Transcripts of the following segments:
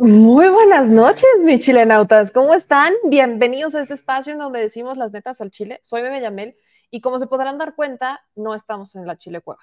Muy buenas noches, mis chilenautas. ¿Cómo están? Bienvenidos a este espacio en donde decimos las netas al chile. Soy Bebe Yamel y como se podrán dar cuenta, no estamos en la Chile Cueva.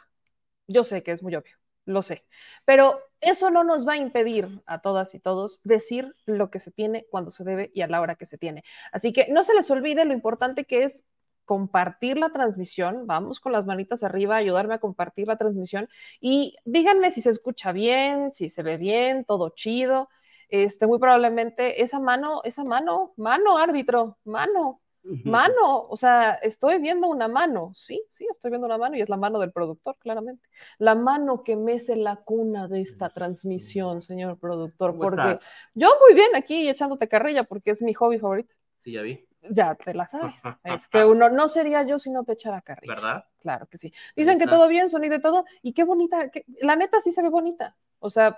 Yo sé que es muy obvio, lo sé. Pero eso no nos va a impedir a todas y todos decir lo que se tiene cuando se debe y a la hora que se tiene. Así que no se les olvide lo importante que es compartir la transmisión, vamos con las manitas arriba, ayudarme a compartir la transmisión y díganme si se escucha bien, si se ve bien, todo chido. Este, muy probablemente esa mano, esa mano, mano árbitro, mano, mano, o sea, estoy viendo una mano, sí, sí, estoy viendo una mano y es la mano del productor, claramente. La mano que mece la cuna de esta transmisión, señor productor, porque yo muy bien aquí echándote carrilla porque es mi hobby favorito. Sí, ya vi ya te la sabes. Es que uno no sería yo si no te echara carrilla. ¿Verdad? Claro que sí. Dicen que todo bien, sonido y todo. Y qué bonita, la neta sí se ve bonita. O sea,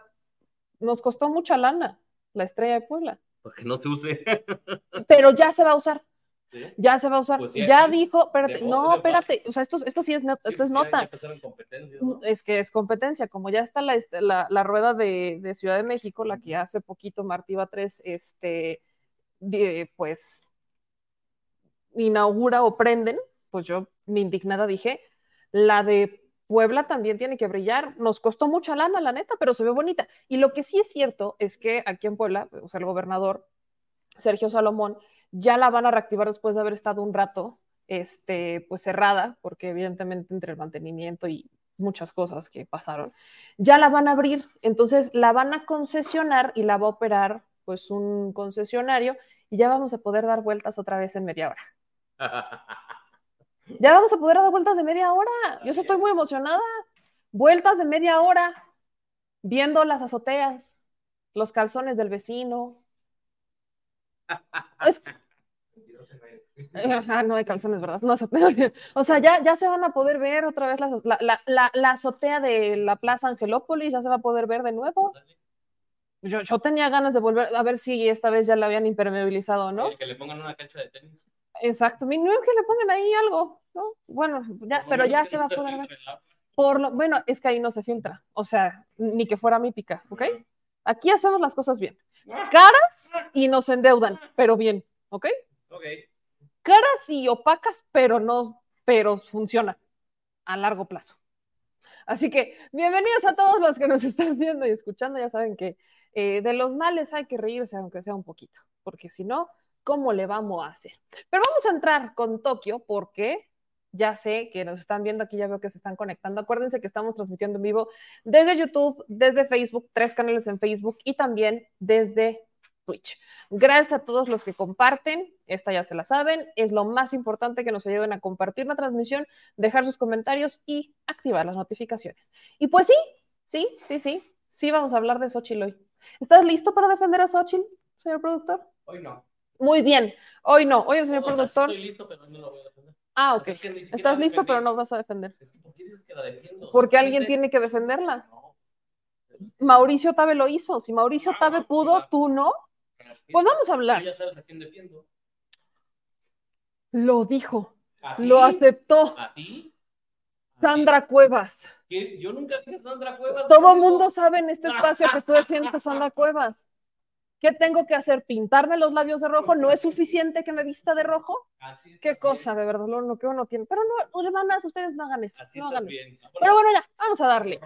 nos costó mucha lana la estrella de Puebla. Porque no te use. Pero ya se va a usar. Ya se va a usar. Pues ya dijo, espérate, no, espérate, o sea, esto, esto sí es, esto es nota. Es que es competencia, como ya está la, este, la, la rueda de, de, Ciudad de México, la que hace poquito Martí 3, este, pues inaugura o prenden, pues yo, mi indignada dije, la de Puebla también tiene que brillar. Nos costó mucha lana, la neta, pero se ve bonita. Y lo que sí es cierto es que aquí en Puebla, o sea, el gobernador Sergio Salomón ya la van a reactivar después de haber estado un rato este, pues cerrada, porque evidentemente entre el mantenimiento y muchas cosas que pasaron, ya la van a abrir, entonces la van a concesionar y la va a operar pues un concesionario y ya vamos a poder dar vueltas otra vez en media hora. Ya vamos a poder dar vueltas de media hora. Yo estoy muy emocionada. Vueltas de media hora, viendo las azoteas, los calzones del vecino. no hay calzones, ¿verdad? No, o sea, ya, ya se van a poder ver otra vez la, azotea de la Plaza Angelópolis, ya se va a poder ver de nuevo. Yo, yo tenía ganas de volver a ver si esta vez ya la habían impermeabilizado, ¿no? Que le pongan una cancha de tenis. Exacto, no es que le pongan ahí algo, ¿no? Bueno, ya, pero ya se va a poder ver. Por lo, bueno, es que ahí no se filtra, o sea, ni que fuera mítica, ¿ok? Aquí hacemos las cosas bien. Caras y nos endeudan, pero bien, ¿ok? Ok. Caras y opacas, pero no, pero funciona a largo plazo. Así que bienvenidos a todos los que nos están viendo y escuchando. Ya saben que eh, de los males hay que reírse, aunque sea un poquito, porque si no, cómo le vamos a hacer. Pero vamos a entrar con Tokio porque ya sé que nos están viendo aquí, ya veo que se están conectando. Acuérdense que estamos transmitiendo en vivo desde YouTube, desde Facebook, tres canales en Facebook y también desde Twitch. Gracias a todos los que comparten, esta ya se la saben, es lo más importante que nos ayuden a compartir la transmisión, dejar sus comentarios y activar las notificaciones. Y pues sí, sí, sí, sí, sí vamos a hablar de Xochitl hoy. ¿Estás listo para defender a Xochitl, señor productor? Hoy no. Muy bien. Hoy no. Hoy, señor productor. Estoy listo, pero no lo voy a defender. Ah, ok. Estás listo, pero no vas a defender. ¿Por qué dices que la defiendo? Porque alguien tiene que defenderla. Mauricio Tabe lo hizo. Si Mauricio ah, Tabe pudo, tú no. Pues vamos a hablar. Ya sabes a quién defiendo. Lo dijo. Lo aceptó. ¿A ti? Sandra Cuevas. Yo nunca dije Sandra Cuevas. Todo el mundo sabe en este espacio que tú defiendes a Sandra Cuevas. ¿Qué tengo que hacer? ¿Pintarme los labios de rojo? ¿No es suficiente que me vista de rojo? Qué cosa, de verdad, lo, que uno tiene. Pero no, hermanas, ustedes no hagan eso. no hagan eso. Pero bueno, ya, vamos a darle.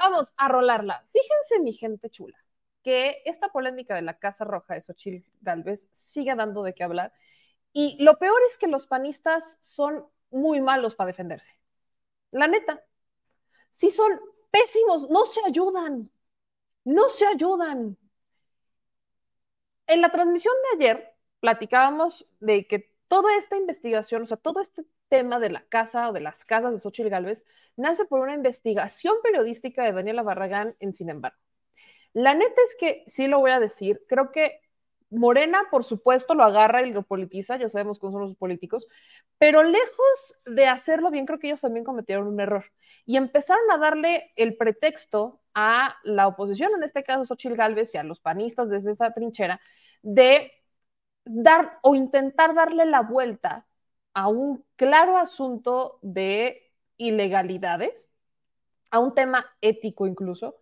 Vamos a rolarla. Fíjense, mi gente chula, que esta polémica de la Casa Roja de Xochitl Galvez sigue dando de qué hablar. Y lo peor es que los panistas son muy malos para defenderse. La neta. Sí son pésimos, no se ayudan. No se ayudan en la transmisión de ayer platicábamos de que toda esta investigación, o sea, todo este tema de la casa o de las casas de Xochitl Galvez nace por una investigación periodística de Daniela Barragán en Sin embargo. La neta es que sí lo voy a decir, creo que Morena, por supuesto, lo agarra y lo politiza, ya sabemos cómo son los políticos, pero lejos de hacerlo bien, creo que ellos también cometieron un error y empezaron a darle el pretexto a la oposición, en este caso Xochitl Gálvez y a los panistas desde esa trinchera, de dar o intentar darle la vuelta a un claro asunto de ilegalidades, a un tema ético incluso,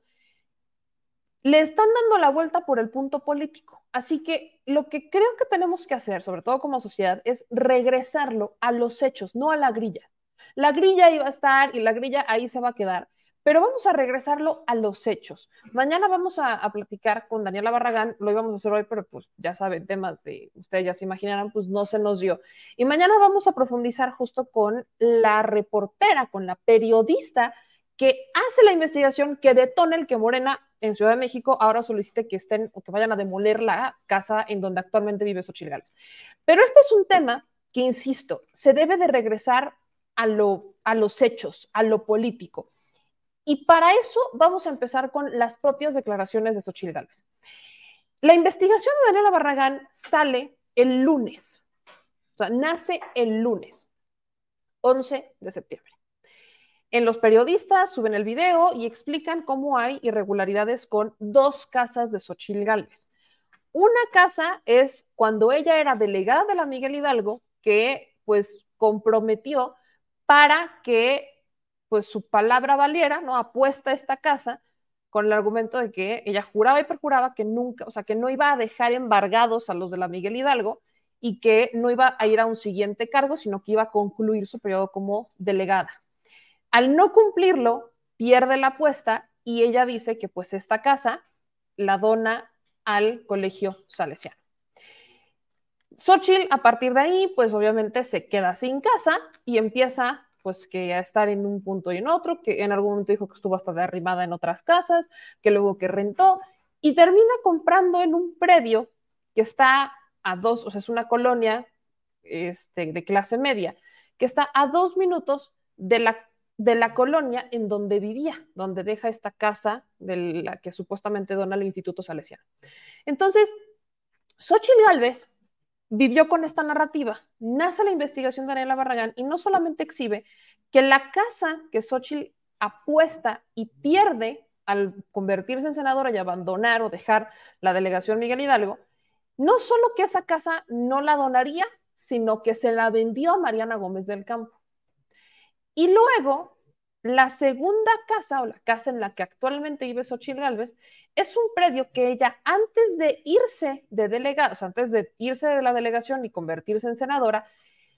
le están dando la vuelta por el punto político. Así que lo que creo que tenemos que hacer, sobre todo como sociedad, es regresarlo a los hechos, no a la grilla. La grilla iba a estar y la grilla ahí se va a quedar, pero vamos a regresarlo a los hechos. Mañana vamos a, platicar con Daniela Barragán, lo íbamos a hacer hoy, pero pues ya saben, temas de, ustedes ya se imaginarán, pues no se nos dio. Y mañana vamos a profundizar justo con la reportera, con la periodista que hace la investigación que detona el que Morena en Ciudad de México ahora solicite que estén o que vayan a demoler la casa en donde actualmente vive Xochitl Gálvez. Pero este es un tema que, insisto, se debe de regresar a, lo, a los hechos, a lo político. Y para eso vamos a empezar con las propias declaraciones de Xochitl Gálvez. La investigación de Daniela Barragán sale el lunes, o sea, nace el lunes, 11 de septiembre. En los periodistas suben el video y explican cómo hay irregularidades con dos casas de Xochil Gálvez. Una casa es cuando ella era delegada de la Miguel Hidalgo, que pues comprometió para que pues su palabra valiera, ¿no? Apuesta esta casa con el argumento de que ella juraba y perjuraba que nunca, o sea, que no iba a dejar embargados a los de la Miguel Hidalgo y que no iba a ir a un siguiente cargo, sino que iba a concluir su periodo como delegada. Al no cumplirlo, pierde la apuesta y ella dice que pues esta casa la dona al colegio salesiano. Xochitl a partir de ahí pues obviamente se queda sin casa y empieza pues que a estar en un punto y en otro, que en algún momento dijo que estuvo hasta derribada en otras casas, que luego que rentó y termina comprando en un predio que está a dos, o sea, es una colonia este, de clase media, que está a dos minutos de la de la colonia en donde vivía, donde deja esta casa de la que supuestamente dona el Instituto Salesiano. Entonces, Xochitl Gálvez vivió con esta narrativa, nace la investigación de Daniela Barragán y no solamente exhibe que la casa que Xochitl apuesta y pierde al convertirse en senadora y abandonar o dejar la delegación Miguel Hidalgo, no solo que esa casa no la donaría, sino que se la vendió a Mariana Gómez del Campo. Y luego, la segunda casa o la casa en la que actualmente vive Xochitl Galvez es un predio que ella, antes de irse de delegada, o sea, antes de irse de la delegación y convertirse en senadora,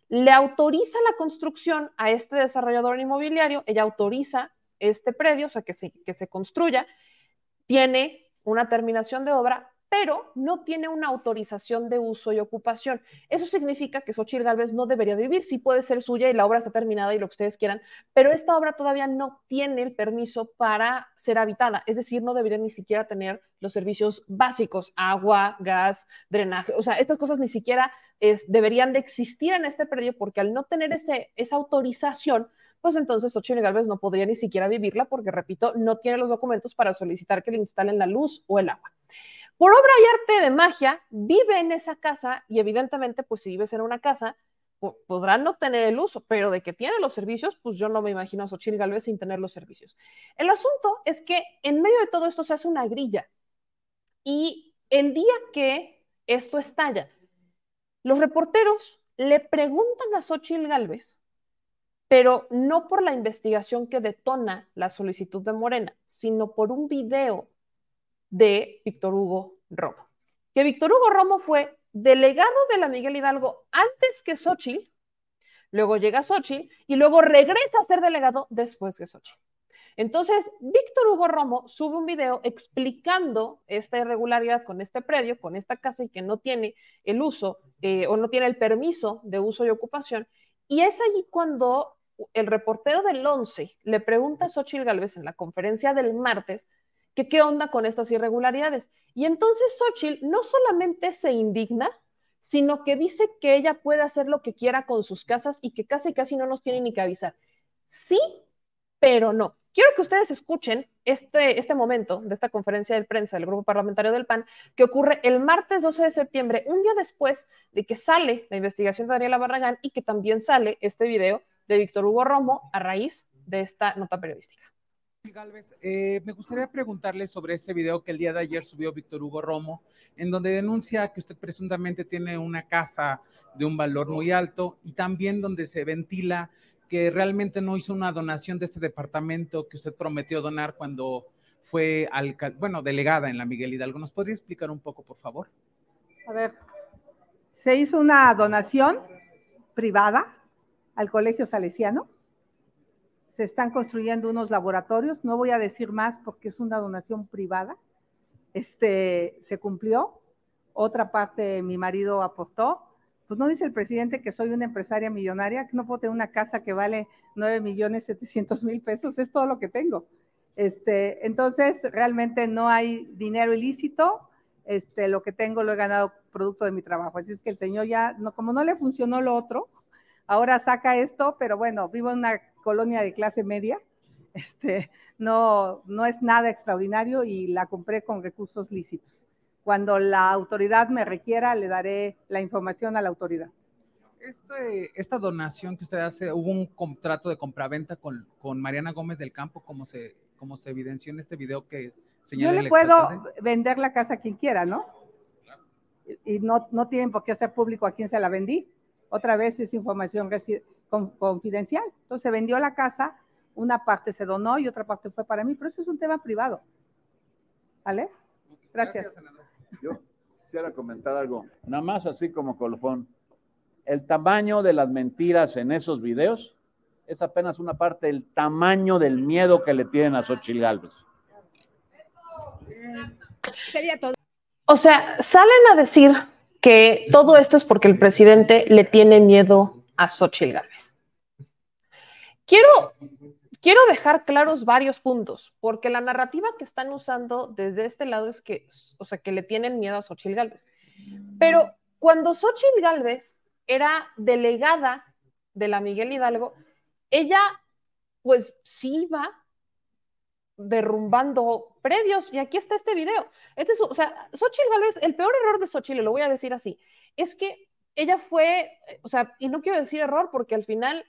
le autoriza la construcción a este desarrollador inmobiliario, ella autoriza este predio, o sea, que se, que se construya, tiene una terminación de obra, pero no tiene una autorización de uso y ocupación. Eso significa que Xochitl Galvez no debería vivir, sí puede ser suya y la obra está terminada y lo que ustedes quieran, pero esta obra todavía no tiene el permiso para ser habitada, es decir, no debería ni siquiera tener los servicios básicos, agua, gas, drenaje, o sea, estas cosas ni siquiera deberían de existir en este predio porque al no tener ese, esa autorización, pues entonces Xochitl Galvez no podría ni siquiera vivirla porque, repito, no tiene los documentos para solicitar que le instalen la luz o el agua. Por obra y arte de magia, vive en esa casa y evidentemente, pues si vives en una casa, podrán no tener el uso, pero de que tiene los servicios, pues yo no me imagino a Xochitl Galvez sin tener los servicios. El asunto es que en medio de todo esto se hace una grilla y el día que esto estalla, los reporteros le preguntan a Xochitl Galvez, pero no por la investigación que detona la solicitud de Morena, sino por un video de Víctor Hugo Romo. Que Víctor Hugo Romo fue delegado de la Miguel Hidalgo antes que Xochitl, luego llega Xochitl y luego regresa a ser delegado después de Xochitl. Entonces, Víctor Hugo Romo sube un video explicando esta irregularidad con este predio, con esta casa y que no tiene el uso eh, o no tiene el permiso de uso y ocupación. Y es allí cuando el reportero del 11 le pregunta a Xochitl Galvez en la conferencia del martes que qué onda con estas irregularidades. Y entonces Xochitl no solamente se indigna, sino que dice que ella puede hacer lo que quiera con sus casas y que casi casi no nos tiene ni que avisar. Sí, pero no. Quiero que ustedes escuchen este, este momento de esta conferencia de prensa del Grupo Parlamentario del PAN, que ocurre el martes 12 de septiembre, un día después de que sale la investigación de Daniela Barragán y que también sale este video de Víctor Hugo Romo a raíz de esta nota periodística. Eh, me gustaría preguntarle sobre este video que el día de ayer subió Víctor Hugo Romo, en donde denuncia que usted presuntamente tiene una casa de un valor muy alto y también donde se ventila que realmente no hizo una donación de este departamento que usted prometió donar cuando fue bueno, delegada en la Miguel Hidalgo. ¿Nos podría explicar un poco, por favor? A ver, se hizo una donación privada al Colegio Salesiano. Se están construyendo unos laboratorios. No voy a decir más porque es una donación privada. Este, se cumplió. Otra parte mi marido aportó. Pues no dice el presidente que soy una empresaria millonaria, que no puedo tener una casa que vale 9 millones 700 mil pesos, es todo lo que tengo. Este, entonces, realmente no hay dinero ilícito, este, lo que tengo lo he ganado producto de mi trabajo. Así es que el señor ya, no, como no le funcionó lo otro, ahora saca esto, pero bueno, vivo en una colonia de clase media, este, no, no es nada extraordinario y la compré con recursos lícitos. Cuando la autoridad me requiera, le daré la información a la autoridad. Este, esta donación que usted hace, hubo un contrato de compraventa con, con Mariana Gómez del Campo, como se, como se evidenció en este video que señala Yo le puedo vender la casa a quien quiera, ¿no? Y no, no tienen por qué hacer público a quién se la vendí. Otra vez es información confidencial. Entonces se vendió la casa, una parte se donó y otra parte fue para mí, pero eso es un tema privado. ¿Vale? Gracias. Yo quisiera comentar algo, nada más así como colofón. El tamaño de las mentiras en esos videos es apenas una parte del tamaño del miedo que le tienen a Xochitl Galvez. Sería todo. O sea, salen a decir que todo esto es porque el presidente le tiene miedo a Xochitl Galvez. Quiero, quiero dejar claros varios puntos, porque la narrativa que están usando desde este lado es que, o sea, que le tienen miedo a Xochitl Galvez. Pero cuando Xochitl Galvez era delegada de la Miguel Hidalgo, ella pues sí iba derrumbando predios y aquí está este video. Este es, o sea, Xochitl Galvez, el peor error de Xochitl, lo voy a decir así, es que ella fue, o sea, y no quiero decir error porque al final,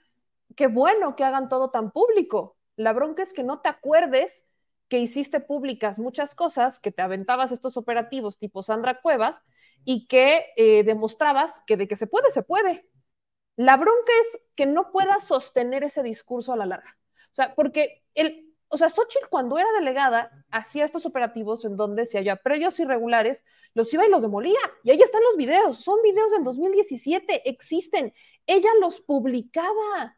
qué bueno que hagan todo tan público. La bronca es que no te acuerdes que hiciste públicas muchas cosas, que te aventabas estos operativos tipo Sandra Cuevas y que eh, demostrabas que de que se puede, se puede. La bronca es que no puedas sostener ese discurso a la larga. O sea, porque el, o sea, Xochitl cuando era delegada hacía estos operativos en donde si había predios irregulares, los iba y los demolía. Y ahí están los videos, son videos del 2017, existen. Ella los publicaba.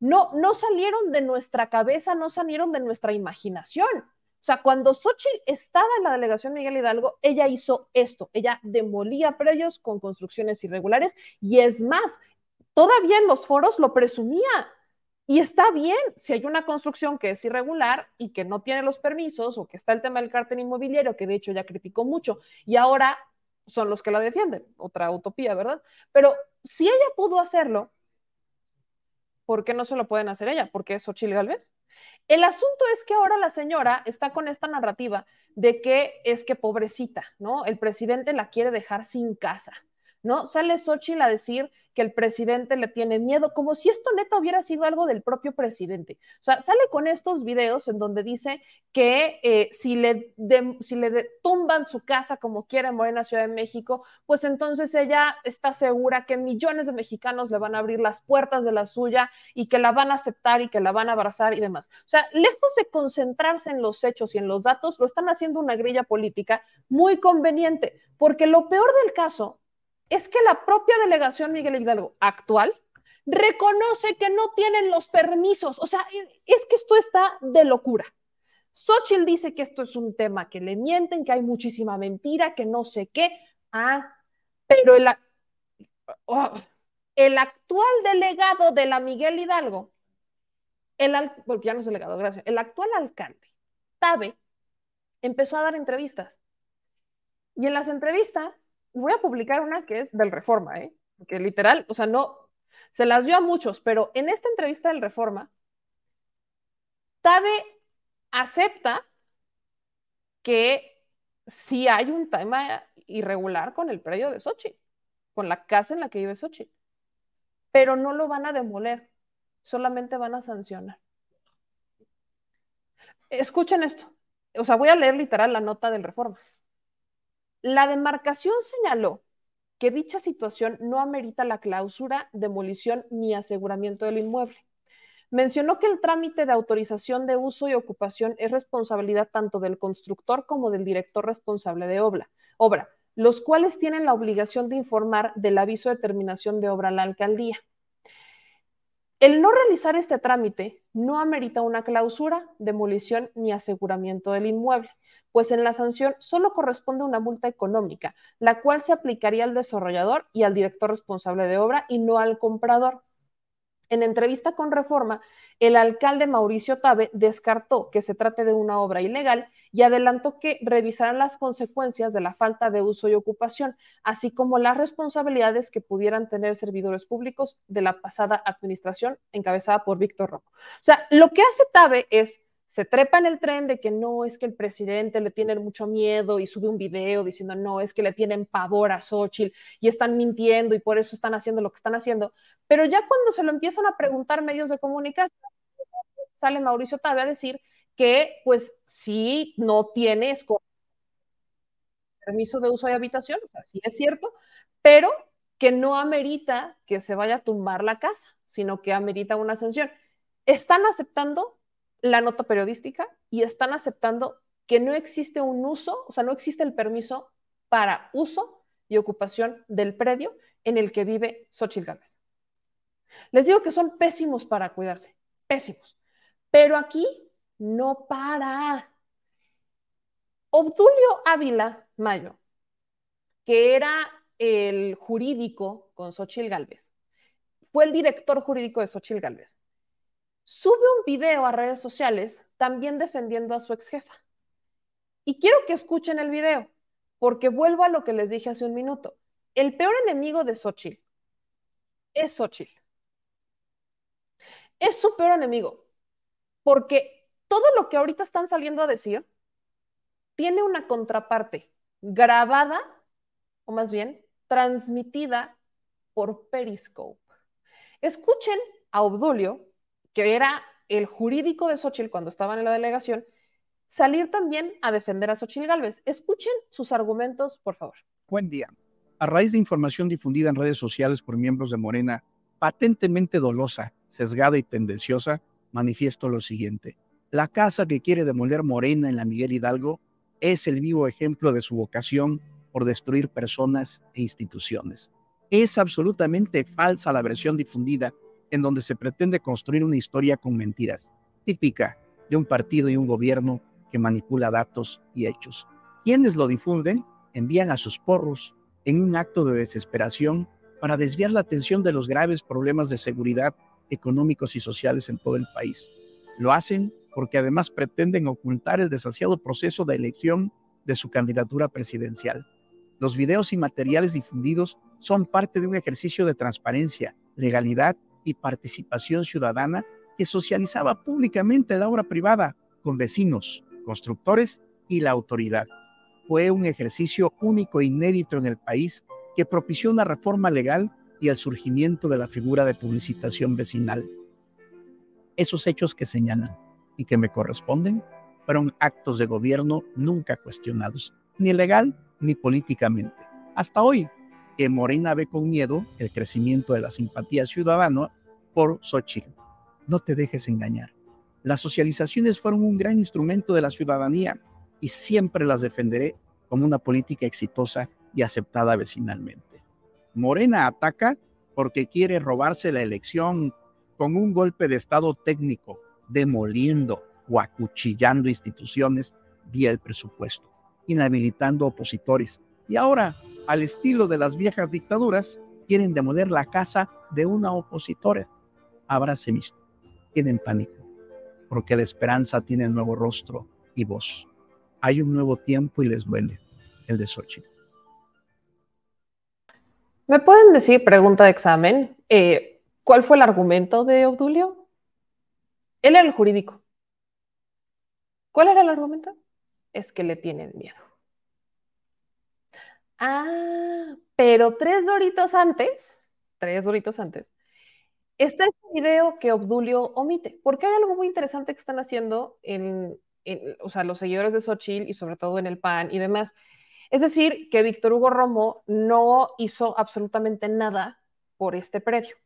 No, no salieron de nuestra cabeza, no salieron de nuestra imaginación. O sea, cuando Xochitl estaba en la delegación Miguel Hidalgo, ella hizo esto, ella demolía predios con construcciones irregulares y es más, todavía en los foros lo presumía. Y está bien si hay una construcción que es irregular y que no tiene los permisos o que está el tema del cártel inmobiliario, que de hecho ya criticó mucho y ahora son los que la defienden. Otra utopía, ¿verdad? Pero si ella pudo hacerlo, ¿por qué no se lo pueden hacer ella? Porque es Ochil Galvez. El asunto es que ahora la señora está con esta narrativa de que es que pobrecita, ¿no? El presidente la quiere dejar sin casa. ¿No? Sale Xochitl a decir que el presidente le tiene miedo, como si esto neta hubiera sido algo del propio presidente. O sea, sale con estos videos en donde dice que eh, si, le si le tumban su casa como quiera en Morena Ciudad de México, pues entonces ella está segura que millones de mexicanos le van a abrir las puertas de la suya y que la van a aceptar y que la van a abrazar y demás. O sea, lejos de concentrarse en los hechos y en los datos, lo están haciendo una grilla política muy conveniente, porque lo peor del caso es que la propia delegación Miguel Hidalgo actual reconoce que no tienen los permisos. O sea, es que esto está de locura. Xochitl dice que esto es un tema que le mienten, que hay muchísima mentira, que no sé qué. Ah, pero el, oh, el actual delegado de la Miguel Hidalgo, el, porque ya no es delegado, gracias, el actual alcalde, Tabe, empezó a dar entrevistas. Y en las entrevistas voy a publicar una que es del Reforma, ¿eh? Que literal, o sea, no, se las dio a muchos, pero en esta entrevista del Reforma, Tabe acepta que sí hay un tema irregular con el predio de Sochi, con la casa en la que vive Sochi, pero no lo van a demoler, solamente van a sancionar. Escuchen esto, o sea, voy a leer literal la nota del Reforma. La demarcación señaló que dicha situación no amerita la clausura, demolición ni aseguramiento del inmueble. mencionó que el trámite de autorización de uso y ocupación es responsabilidad tanto del constructor como del director responsable de obra, obra los cuales tienen la obligación de informar del aviso de terminación de obra a la alcaldía. El no realizar este trámite no amerita una clausura, demolición ni aseguramiento del inmueble, pues en la sanción solo corresponde una multa económica, la cual se aplicaría al desarrollador y al director responsable de obra y no al comprador. En entrevista con Reforma, el alcalde Mauricio Tabe descartó que se trate de una obra ilegal y adelantó que revisarán las consecuencias de la falta de uso y ocupación, así como las responsabilidades que pudieran tener servidores públicos de la pasada administración encabezada por Víctor Rojo. O sea, lo que hace Tabe es se trepa en el tren de que no es que el presidente le tiene mucho miedo y sube un video diciendo no, es que le tienen pavor a Xochitl y están mintiendo y por eso están haciendo lo que están haciendo. Pero ya cuando se lo empiezan a preguntar medios de comunicación, sale Mauricio Tabe a decir que pues sí no tiene permiso de uso de habitación, o sea, sí es cierto, pero que no amerita que se vaya a tumbar la casa, sino que amerita una sanción. Están aceptando la nota periodística y están aceptando que no existe un uso, o sea, no existe el permiso para uso y ocupación del predio en el que vive Xochitl Gálvez. Les digo que son pésimos para cuidarse, pésimos. Pero aquí no para. Obdulio Ávila Mayo, que era el jurídico con Xochitl Gálvez, fue el director jurídico de Xochitl Gálvez sube un video a redes sociales también defendiendo a su ex jefa. Y quiero que escuchen el video, porque vuelvo a lo que les dije hace un minuto. El peor enemigo de Xochitl es Xochitl. Es su peor enemigo, porque todo lo que ahorita están saliendo a decir tiene una contraparte grabada, o más bien transmitida por Periscope. Escuchen a Obdulio que era el jurídico de Xochitl cuando estaban en la delegación, salir también a defender a Xochitl Gálvez. Escuchen sus argumentos, por favor. Buen día. A raíz de información difundida en redes sociales por miembros de Morena, patentemente dolosa, sesgada y tendenciosa, manifiesto lo siguiente. La casa que quiere demoler Morena en la Miguel Hidalgo es el vivo ejemplo de su vocación por destruir personas e instituciones. Es absolutamente falsa la versión difundida en donde se pretende construir una historia con mentiras, típica de un partido y un gobierno que manipula datos y hechos. Quienes lo difunden envían a sus porros en un acto de desesperación para desviar la atención de los graves problemas de seguridad económicos y sociales en todo el país. Lo hacen porque además pretenden ocultar el desasiado proceso de elección de su candidatura presidencial. Los videos y materiales difundidos son parte de un ejercicio de transparencia, legalidad y participación ciudadana que socializaba públicamente la obra privada con vecinos, constructores y la autoridad. Fue un ejercicio único e inédito en el país que propició una reforma legal y el surgimiento de la figura de publicitación vecinal. Esos hechos que señalan y que me corresponden fueron actos de gobierno nunca cuestionados, ni legal ni políticamente. Hasta hoy, que Morena ve con miedo el crecimiento de la simpatía ciudadana por Xochitl. No te dejes engañar. Las socializaciones fueron un gran instrumento de la ciudadanía y siempre las defenderé como una política exitosa y aceptada vecinalmente. Morena ataca porque quiere robarse la elección con un golpe de Estado técnico, demoliendo o acuchillando instituciones vía el presupuesto, inhabilitando opositores y ahora al estilo de las viejas dictaduras, quieren demoler la casa de una opositora. Abráce mismo. Tienen pánico, porque la esperanza tiene nuevo rostro y voz. Hay un nuevo tiempo y les duele, el de Xochitl. ¿Me pueden decir, pregunta de examen, eh, cuál fue el argumento de Obdulio? Él era el jurídico. ¿Cuál era el argumento? Es que le tienen miedo. Ah, pero tres doritos antes, tres doritos antes, está este video que Obdulio omite, porque hay algo muy interesante que están haciendo en, o sea, los seguidores de Xochitl y sobre todo en el PAN y demás. Es decir, que Víctor Hugo Romo no hizo absolutamente nada por este predio.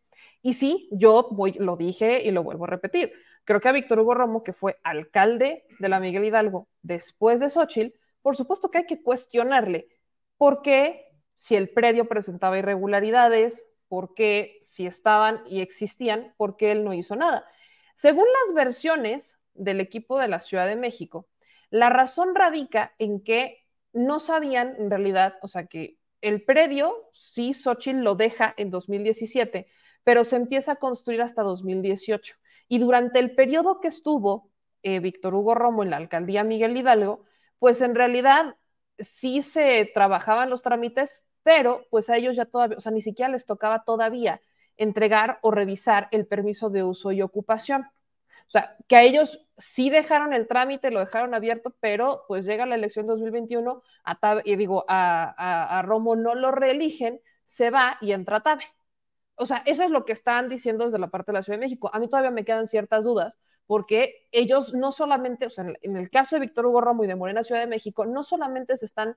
Y sí, yo lo dije y lo vuelvo a repetir. Creo que a Víctor Hugo Romo, que fue alcalde de la Miguel Hidalgo después de Xochitl, por supuesto que hay que cuestionarle por qué si el predio presentaba irregularidades, por qué si estaban y existían, por qué él no hizo nada. Según las versiones del equipo de la Ciudad de México, la razón radica en que no sabían en realidad, o sea, que el predio, sí, Xochitl lo deja en 2017, pero se empieza a construir hasta 2018. Y durante el periodo que estuvo eh, Víctor Hugo Romo en la alcaldía Miguel Hidalgo, pues en realidad sí se trabajaban los trámites, pero pues a ellos ya todavía, o sea, ni siquiera les tocaba todavía entregar o revisar el permiso de uso y ocupación. O sea, que a ellos sí dejaron el trámite, lo dejaron abierto, pero pues llega la elección 2021 a y digo, a, a, Romo no lo reeligen, se va y entra Tabe. O sea, eso es lo que están diciendo desde la parte de la Ciudad de México. A mí todavía me quedan ciertas dudas, porque ellos no solamente, o sea, en el caso de Víctor Hugo Romo y de Morena Ciudad de México, no solamente se están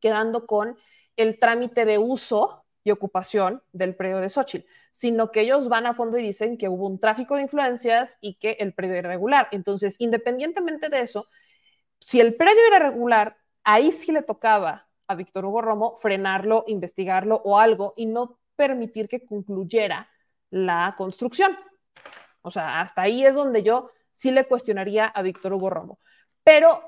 quedando con el trámite de uso y ocupación del predio de Xochitl, sino que ellos van a fondo y dicen que hubo un tráfico de influencias y que el predio era irregular. Entonces, independientemente de eso, si el predio era irregular, ahí sí le tocaba a Víctor Hugo Romo frenarlo, investigarlo o algo y no permitir que concluyera la construcción. O sea, hasta ahí es donde yo sí le cuestionaría a Víctor Hugo Romo. Pero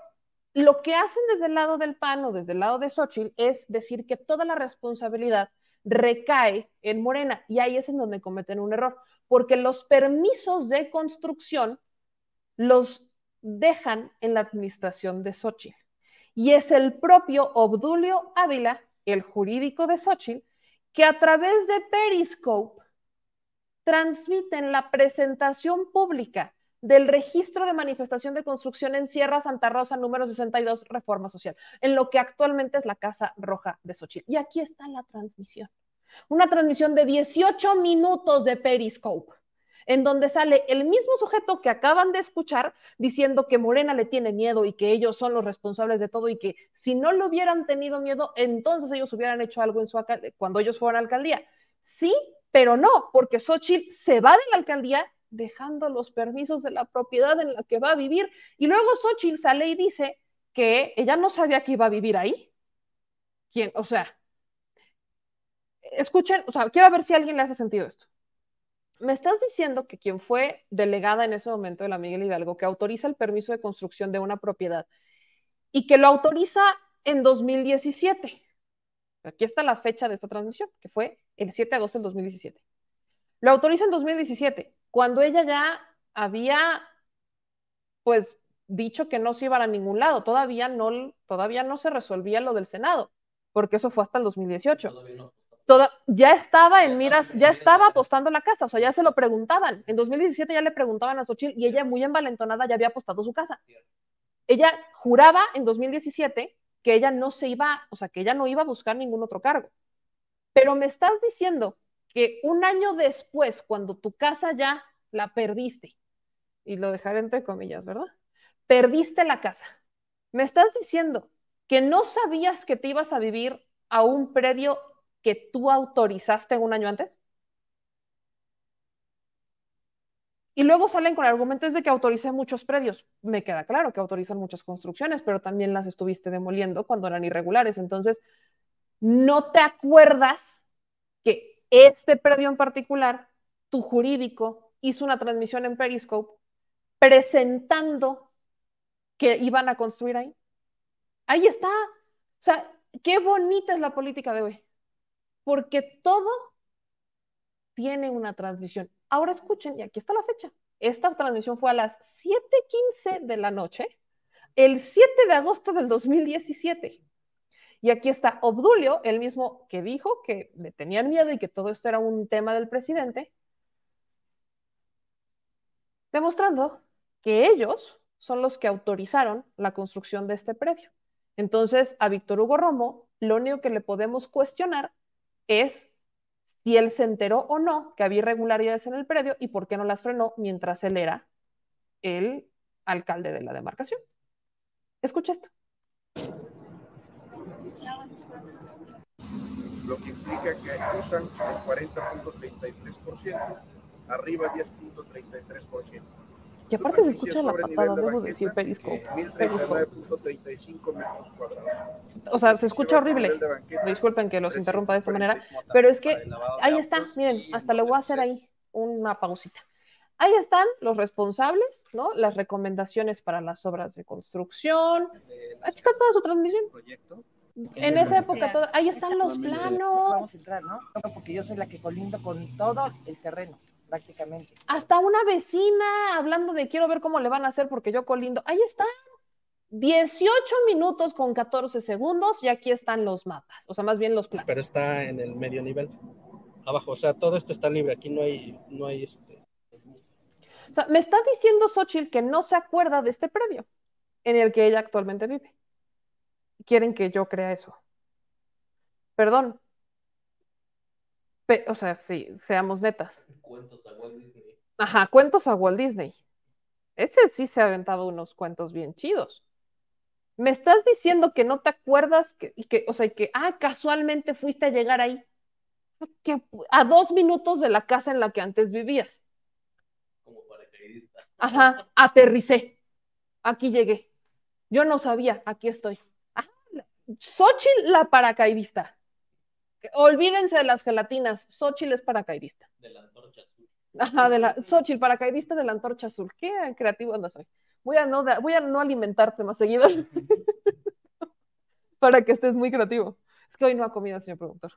lo que hacen desde el lado del PAN o desde el lado de Xochitl es decir que toda la responsabilidad recae en Morena y ahí es en donde cometen un error, porque los permisos de construcción los dejan en la administración de Xochitl. Y es el propio Obdulio Ávila, el jurídico de Xochitl, que a través de Periscope transmiten la presentación pública del registro de manifestación de construcción en Sierra Santa Rosa, número 62, Reforma Social, en lo que actualmente es la Casa Roja de Xochitl. Y aquí está la transmisión. Una transmisión de 18 minutos de Periscope, en donde sale el mismo sujeto que acaban de escuchar diciendo que Morena le tiene miedo y que ellos son los responsables de todo y que si no le hubieran tenido miedo, entonces ellos hubieran hecho algo en su cuando ellos fueron a la alcaldía. Sí, pero no, porque Xochitl se va de la alcaldía dejando los permisos de la propiedad en la que va a vivir. Y luego Xochitl sale y dice que ella no sabía que iba a vivir ahí. ¿Quién? O sea, escuchen, o sea, quiero ver si alguien le hace sentido esto. Me estás diciendo que quien fue delegada en ese momento de la Miguel Hidalgo, que autoriza el permiso de construcción de una propiedad y que lo autoriza en 2017. Aquí está la fecha de esta transmisión, que fue el 7 de agosto del 2017. Lo autoriza en 2017 cuando ella ya había, pues, dicho que no se iba a ningún lado, todavía no, todavía no se resolvía lo del Senado, porque eso fue hasta el 2018. Ya estaba en miras, ya estaba apostando la casa, o sea, ya se lo preguntaban. En 2017 ya le preguntaban a Xochitl y ella muy envalentonada ya había apostado su casa. Ella juraba en 2017 que ella no se iba, o sea, que ella no iba a buscar ningún otro cargo. Pero me estás diciendo que un año después, cuando tu casa ya la perdiste, y lo dejaré entre comillas, ¿verdad? Perdiste la casa. Me estás diciendo que no sabías que te ibas a vivir a un predio que tú autorizaste un año antes. Y luego salen con argumentos de que autoricé muchos predios. Me queda claro que autorizan muchas construcciones, pero también las estuviste demoliendo cuando eran irregulares. Entonces, no te acuerdas que este predio en particular, tu jurídico hizo una transmisión en Periscope presentando que iban a construir ahí. Ahí está. O sea, qué bonita es la política de hoy. Porque todo tiene una transmisión. Ahora escuchen, y aquí está la fecha. Esta transmisión fue a las 7:15 de la noche, el 7 de agosto del 2017. Y aquí está Obdulio, el mismo que dijo que le tenían miedo y que todo esto era un tema del presidente, demostrando que ellos son los que autorizaron la construcción de este predio. Entonces, a Víctor Hugo Romo, lo único que le podemos cuestionar es si él se enteró o no que había irregularidades en el predio y por qué no las frenó mientras él era el alcalde de la demarcación. Escucha esto. lo que implica que usan el 40.33%, arriba 10.33%. Y aparte se escucha la patada, debo decir, Periscope. Periscope. 1039.35 metros cuadrados. O sea, se escucha horrible. Disculpen que los interrumpa de esta manera, pero es que ahí está, miren, hasta le voy a hacer ahí una pausita. Ahí están los responsables, ¿no? Las recomendaciones para las obras de construcción. Aquí está toda su transmisión. En esa época, todo- ahí están los planos. Vamos a entrar, ¿no? Porque yo soy la que colindo con todo el terreno, prácticamente. Hasta una vecina hablando de quiero ver cómo le van a hacer porque yo colindo. Ahí están. 18 minutos con 14 segundos y aquí están los mapas, o sea, más bien los planos. pero está en el medio nivel. Abajo, o sea, todo esto está libre. Aquí no hay, no hay este. O sea, me está diciendo Xochitl que no se acuerda de este predio en el que ella actualmente vive. Quieren que yo crea eso. Perdón. Pe- o sea, sí, seamos netas. Cuentos a Walt Disney. Ajá, cuentos a Walt Disney. Ese sí se ha aventado unos cuentos bien chidos. Me estás diciendo que no te acuerdas que, y que, o sea, y que, ah, casualmente fuiste a llegar ahí. Que a dos minutos de la casa en la que antes vivías. Como paracaidista. Ajá, aterricé. Aquí llegué. Yo no sabía, aquí estoy. La- Xochitl, la paracaidista. Olvídense de las gelatinas. Xochitl es paracaidista. De la antorcha azul. Ajá, de la Xochitl, paracaidista de la antorcha azul. Qué creativo ando soy. Voy a no, da- voy a no alimentarte más seguido para que estés muy creativo. Es que hoy no ha comido, señor productor.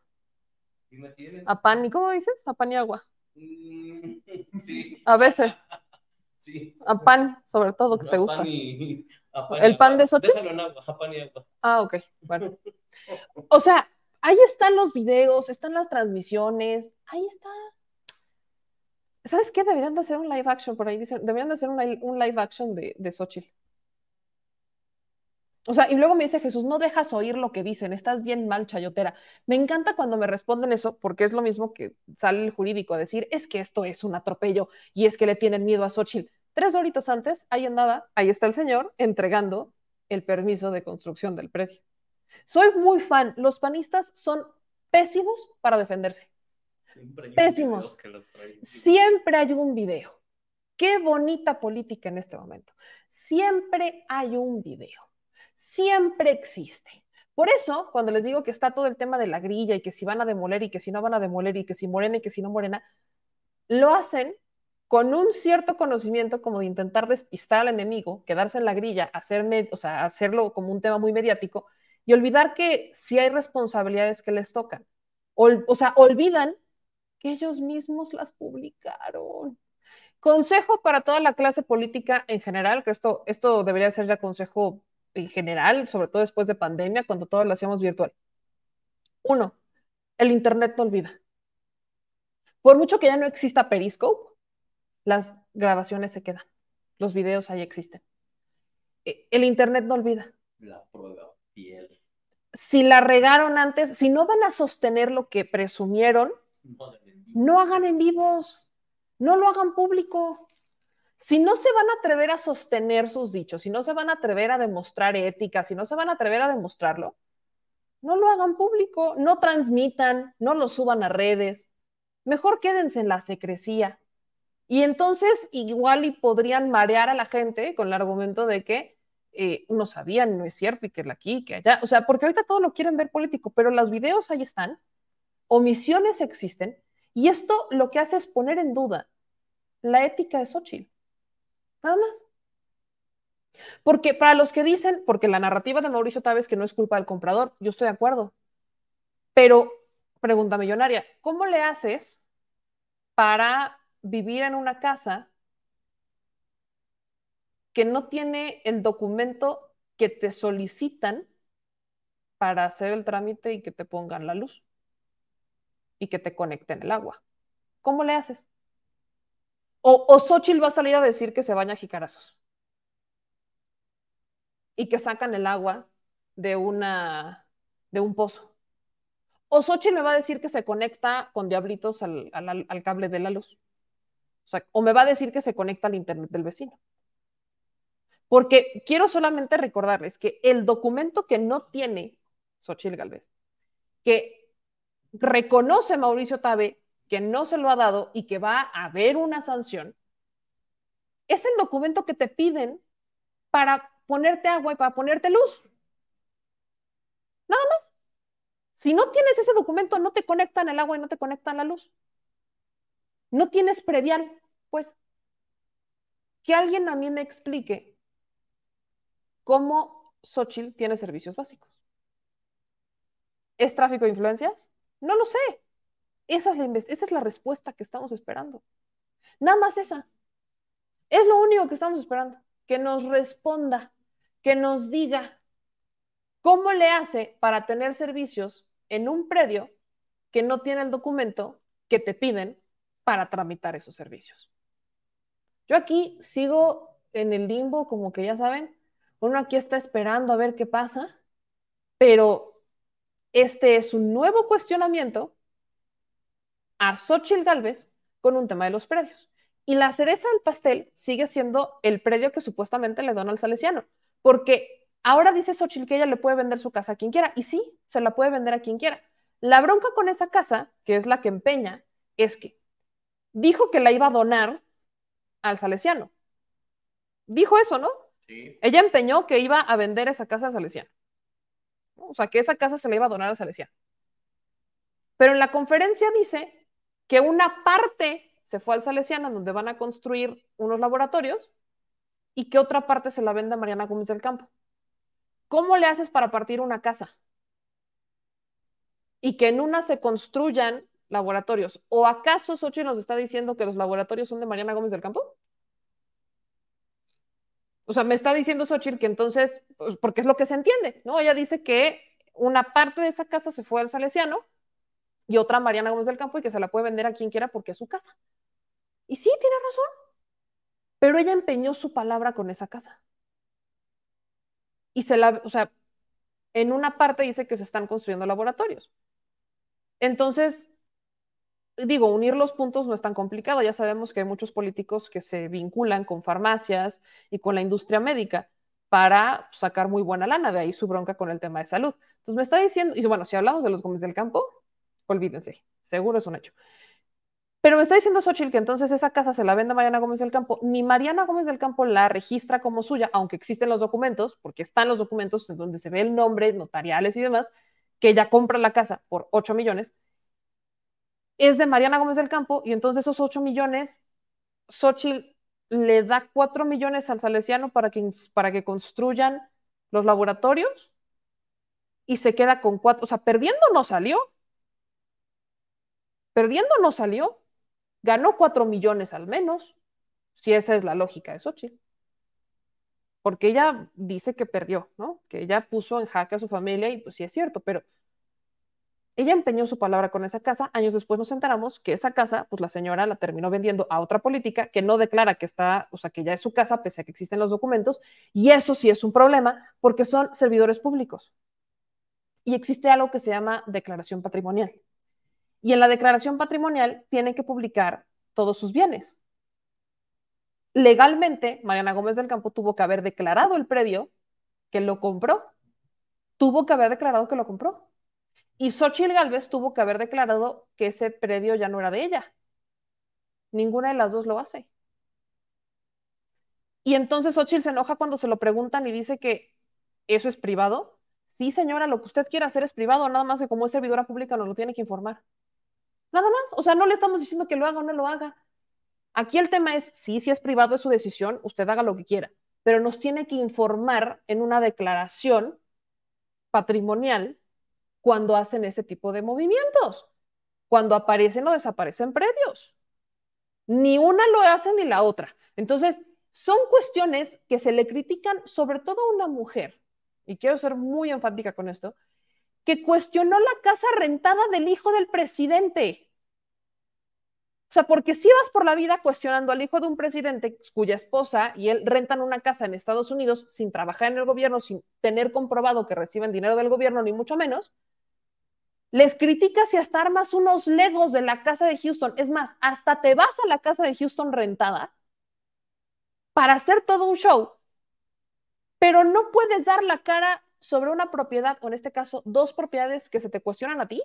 ¿Y me tienes? A pan, ¿y cómo dices? A pan y agua. Mm, Sí. A veces, Sí. a pan, sobre todo, que te gusta. pan y- a pan ¿El pan de Xochitl? Déjalo en agua, a pan y agua. Ah, ok, bueno. O sea, ahí están los videos, están las transmisiones, ahí está. ¿Sabes qué? Deberían de hacer un live action, por ahí dicen, deberían de hacer un, li- un live action de, de Xochitl. O sea, y luego me dice Jesús, no dejas oír lo que dicen, estás bien mal, chayotera. Me encanta cuando me responden eso, porque es lo mismo que sale el jurídico a decir, es que esto es un atropello y es que le tienen miedo a Xochitl. Tres horitos antes, ahí andaba, ahí está el señor entregando el permiso de construcción del predio. Soy muy fan, los panistas son pésimos para defenderse. Siempre hay un Pésimos. video que los trae. Siempre hay un video. Qué bonita política en este momento. Siempre hay un video. Siempre existe. Por eso, cuando les digo que está todo el tema de la grilla y que si van a demoler y que si no van a demoler y que si morena y que si no morena, lo hacen con un cierto conocimiento como de intentar despistar al enemigo, quedarse en la grilla, hacerme, o sea, hacerlo como un tema muy mediático y olvidar que sí hay responsabilidades que les tocan. Ol- o sea, olvidan que ellos mismos las publicaron. Consejo para toda la clase política en general, que esto, esto debería ser ya consejo en general, sobre todo después de pandemia, cuando todo lo hacíamos virtual. Uno, el Internet no olvida. Por mucho que ya no exista Periscope, las grabaciones se quedan, los videos ahí existen. E- El Internet no olvida. La prueba fiel. Si la regaron antes, si no van a sostener lo que presumieron, No hagan en vivos, no lo hagan público. Si no se van a atrever a sostener sus dichos, si no se van a atrever a demostrar ética, si no se van a atrever a demostrarlo, no lo hagan público, no transmitan, no lo suban a redes. Mejor quédense en la secrecía. Y entonces igual y podrían marear a la gente con el argumento de que eh, no sabían, no es cierto, y que aquí, que allá. O sea, porque ahorita todo lo quieren ver político, pero los videos ahí están, omisiones existen, y esto lo que hace es poner en duda la ética de Xochitl. Nada más. Porque para los que dicen, porque la narrativa de Mauricio Távez que no es culpa del comprador, yo estoy de acuerdo. Pero, pregunta millonaria, ¿cómo le haces para vivir en una casa que no tiene el documento que te solicitan para hacer el trámite y que te pongan la luz y que te conecten el agua? ¿Cómo le haces? O, o Xochitl va a salir a decir que se baña jicarazos y que sacan el agua de, una, de un pozo. O Xochitl me va a decir que se conecta con diablitos al, al- cable de la luz. O me va a decir que se conecta al internet del vecino. Porque quiero solamente recordarles que el documento que no tiene Xochitl Galvez, que reconoce Mauricio Tabe que no se lo ha dado y que va a haber una sanción, es el documento que te piden para ponerte agua y para ponerte luz. Nada más. Si no tienes ese documento, no te conectan el agua y no te conectan la luz. No tienes predial, pues. Que alguien a mí me explique cómo Xochitl tiene servicios básicos. ¿Es tráfico de influencias? No lo sé. Esa es, la, esa es la respuesta que estamos esperando. Nada más esa. Es lo único que estamos esperando. Que nos responda, que nos diga cómo le hace para tener servicios en un predio que no tiene el documento que te piden para tramitar esos servicios. Yo aquí sigo en el limbo, como que ya saben, uno aquí está esperando a ver qué pasa, pero este es un nuevo cuestionamiento a Xochitl Galvez con un tema de los predios. Y la cereza del pastel sigue siendo el predio que supuestamente le dona al salesiano, porque ahora dice Xochitl que ella le puede vender su casa a quien quiera, y sí, se la puede vender a quien quiera. La bronca con esa casa, que es la que empeña, es que dijo que la iba a donar al salesiano. Dijo eso, ¿no? Ella empeñó que iba a vender esa casa al salesiano. O sea, que esa casa se le iba a donar al salesiano. Pero en la conferencia dice que una parte se fue al salesiano, donde van a construir unos laboratorios, y que otra parte se la vende a Mariana Gómez del Campo. ¿Cómo le haces para partir una casa? Y que en una se construyan laboratorios. ¿O acaso Xochitl nos está diciendo que los laboratorios son de Mariana Gómez del Campo? O sea, me está diciendo Xochitl que entonces, pues, porque es lo que se entiende, ¿no? Ella dice que una parte de esa casa se fue al Salesiano y otra a Mariana Gómez del Campo y que se la puede vender a quien quiera porque es su casa. Y sí, tiene razón. Pero ella empeñó su palabra con esa casa. Y se la, o sea, en una parte dice que se están construyendo laboratorios. Entonces, digo, unir los puntos no es tan complicado. Ya sabemos que hay muchos políticos que se vinculan con farmacias y con la industria médica para sacar muy buena lana, de ahí su bronca con el tema de salud. Entonces me está diciendo, y bueno, si hablamos de los Gómez del Campo, olvídense, seguro es un hecho. Pero me está diciendo Xochitl que entonces esa casa se la vende a Mariana Gómez del Campo, ni Mariana Gómez del Campo la registra como suya, aunque existen los documentos, porque están los documentos en donde se ve el nombre, notariales y demás, que ella compra la casa por 8 millones, es de Mariana Gómez del Campo, y entonces esos 8 millones, Xochitl le da 4 millones al Salesiano para que, para que construyan los laboratorios y se queda con 4, o sea, perdiendo no salió. Perdiendo no salió. Ganó 4 millones al menos, si esa es la lógica de Xochitl. Porque ella dice que perdió, ¿no? Que ella puso en jaque a su familia y pues sí es cierto, pero ella empeñó su palabra con esa casa. Años después nos enteramos que esa casa, pues la señora la terminó vendiendo a otra política que no declara que está, o sea, que ya es su casa, pese a que existen los documentos. Y eso sí es un problema porque son servidores públicos. Y existe algo que se llama declaración patrimonial. Y en la declaración patrimonial tienen que publicar todos sus bienes. Legalmente, Mariana Gómez del Campo tuvo que haber declarado el predio que lo compró. Tuvo que haber declarado que lo compró. Y Xochitl Galvez tuvo que haber declarado que ese predio ya no era de ella. Ninguna de las dos lo hace. Y entonces Xochitl se enoja cuando se lo preguntan y dice que eso es privado. Sí, señora, lo que usted quiera hacer es privado, nada más que como es servidora pública nos lo tiene que informar. Nada más. O sea, no le estamos diciendo que lo haga o no lo haga. Aquí el tema es, sí, si es privado, es su decisión, usted haga lo que quiera, pero nos tiene que informar en una declaración patrimonial cuando hacen este tipo de movimientos, cuando aparecen o desaparecen predios. Ni una lo hace ni la otra. Entonces, son cuestiones que se le critican sobre todo a una mujer, y quiero ser muy enfática con esto, que cuestionó la casa rentada del hijo del presidente. O sea, porque si vas por la vida cuestionando al hijo de un presidente cuya esposa y él rentan una casa en Estados Unidos sin trabajar en el gobierno, sin tener comprobado que reciben dinero del gobierno, ni mucho menos, les criticas y hasta armas unos legos de la casa de Houston. Es más, hasta te vas a la casa de Houston rentada para hacer todo un show, pero no puedes dar la cara sobre una propiedad, o en este caso, dos propiedades que se te cuestionan a ti.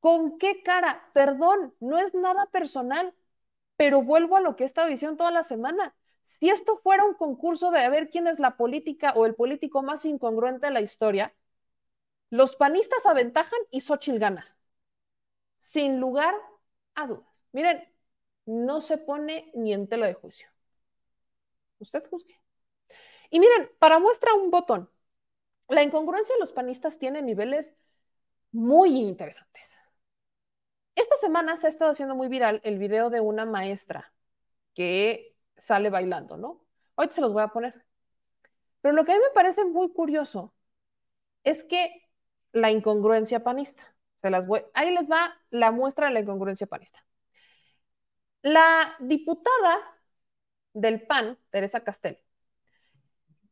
¿Con qué cara? Perdón, no es nada personal, pero vuelvo a lo que he estado diciendo toda la semana. Si esto fuera un concurso de a ver quién es la política o el político más incongruente de la historia, los panistas aventajan y Xochitl gana. Sin lugar a dudas. Miren, no se pone ni en tela de juicio. Usted juzgue. Y miren, para muestra un botón, la incongruencia de los panistas tiene niveles muy interesantes. Esta semana se ha estado haciendo muy viral el video de una maestra que sale bailando, ¿no? Hoy se los voy a poner. Pero lo que a mí me parece muy curioso es que la incongruencia panista, ahí les va la muestra de la incongruencia panista. La diputada del PAN, Teresa Castel,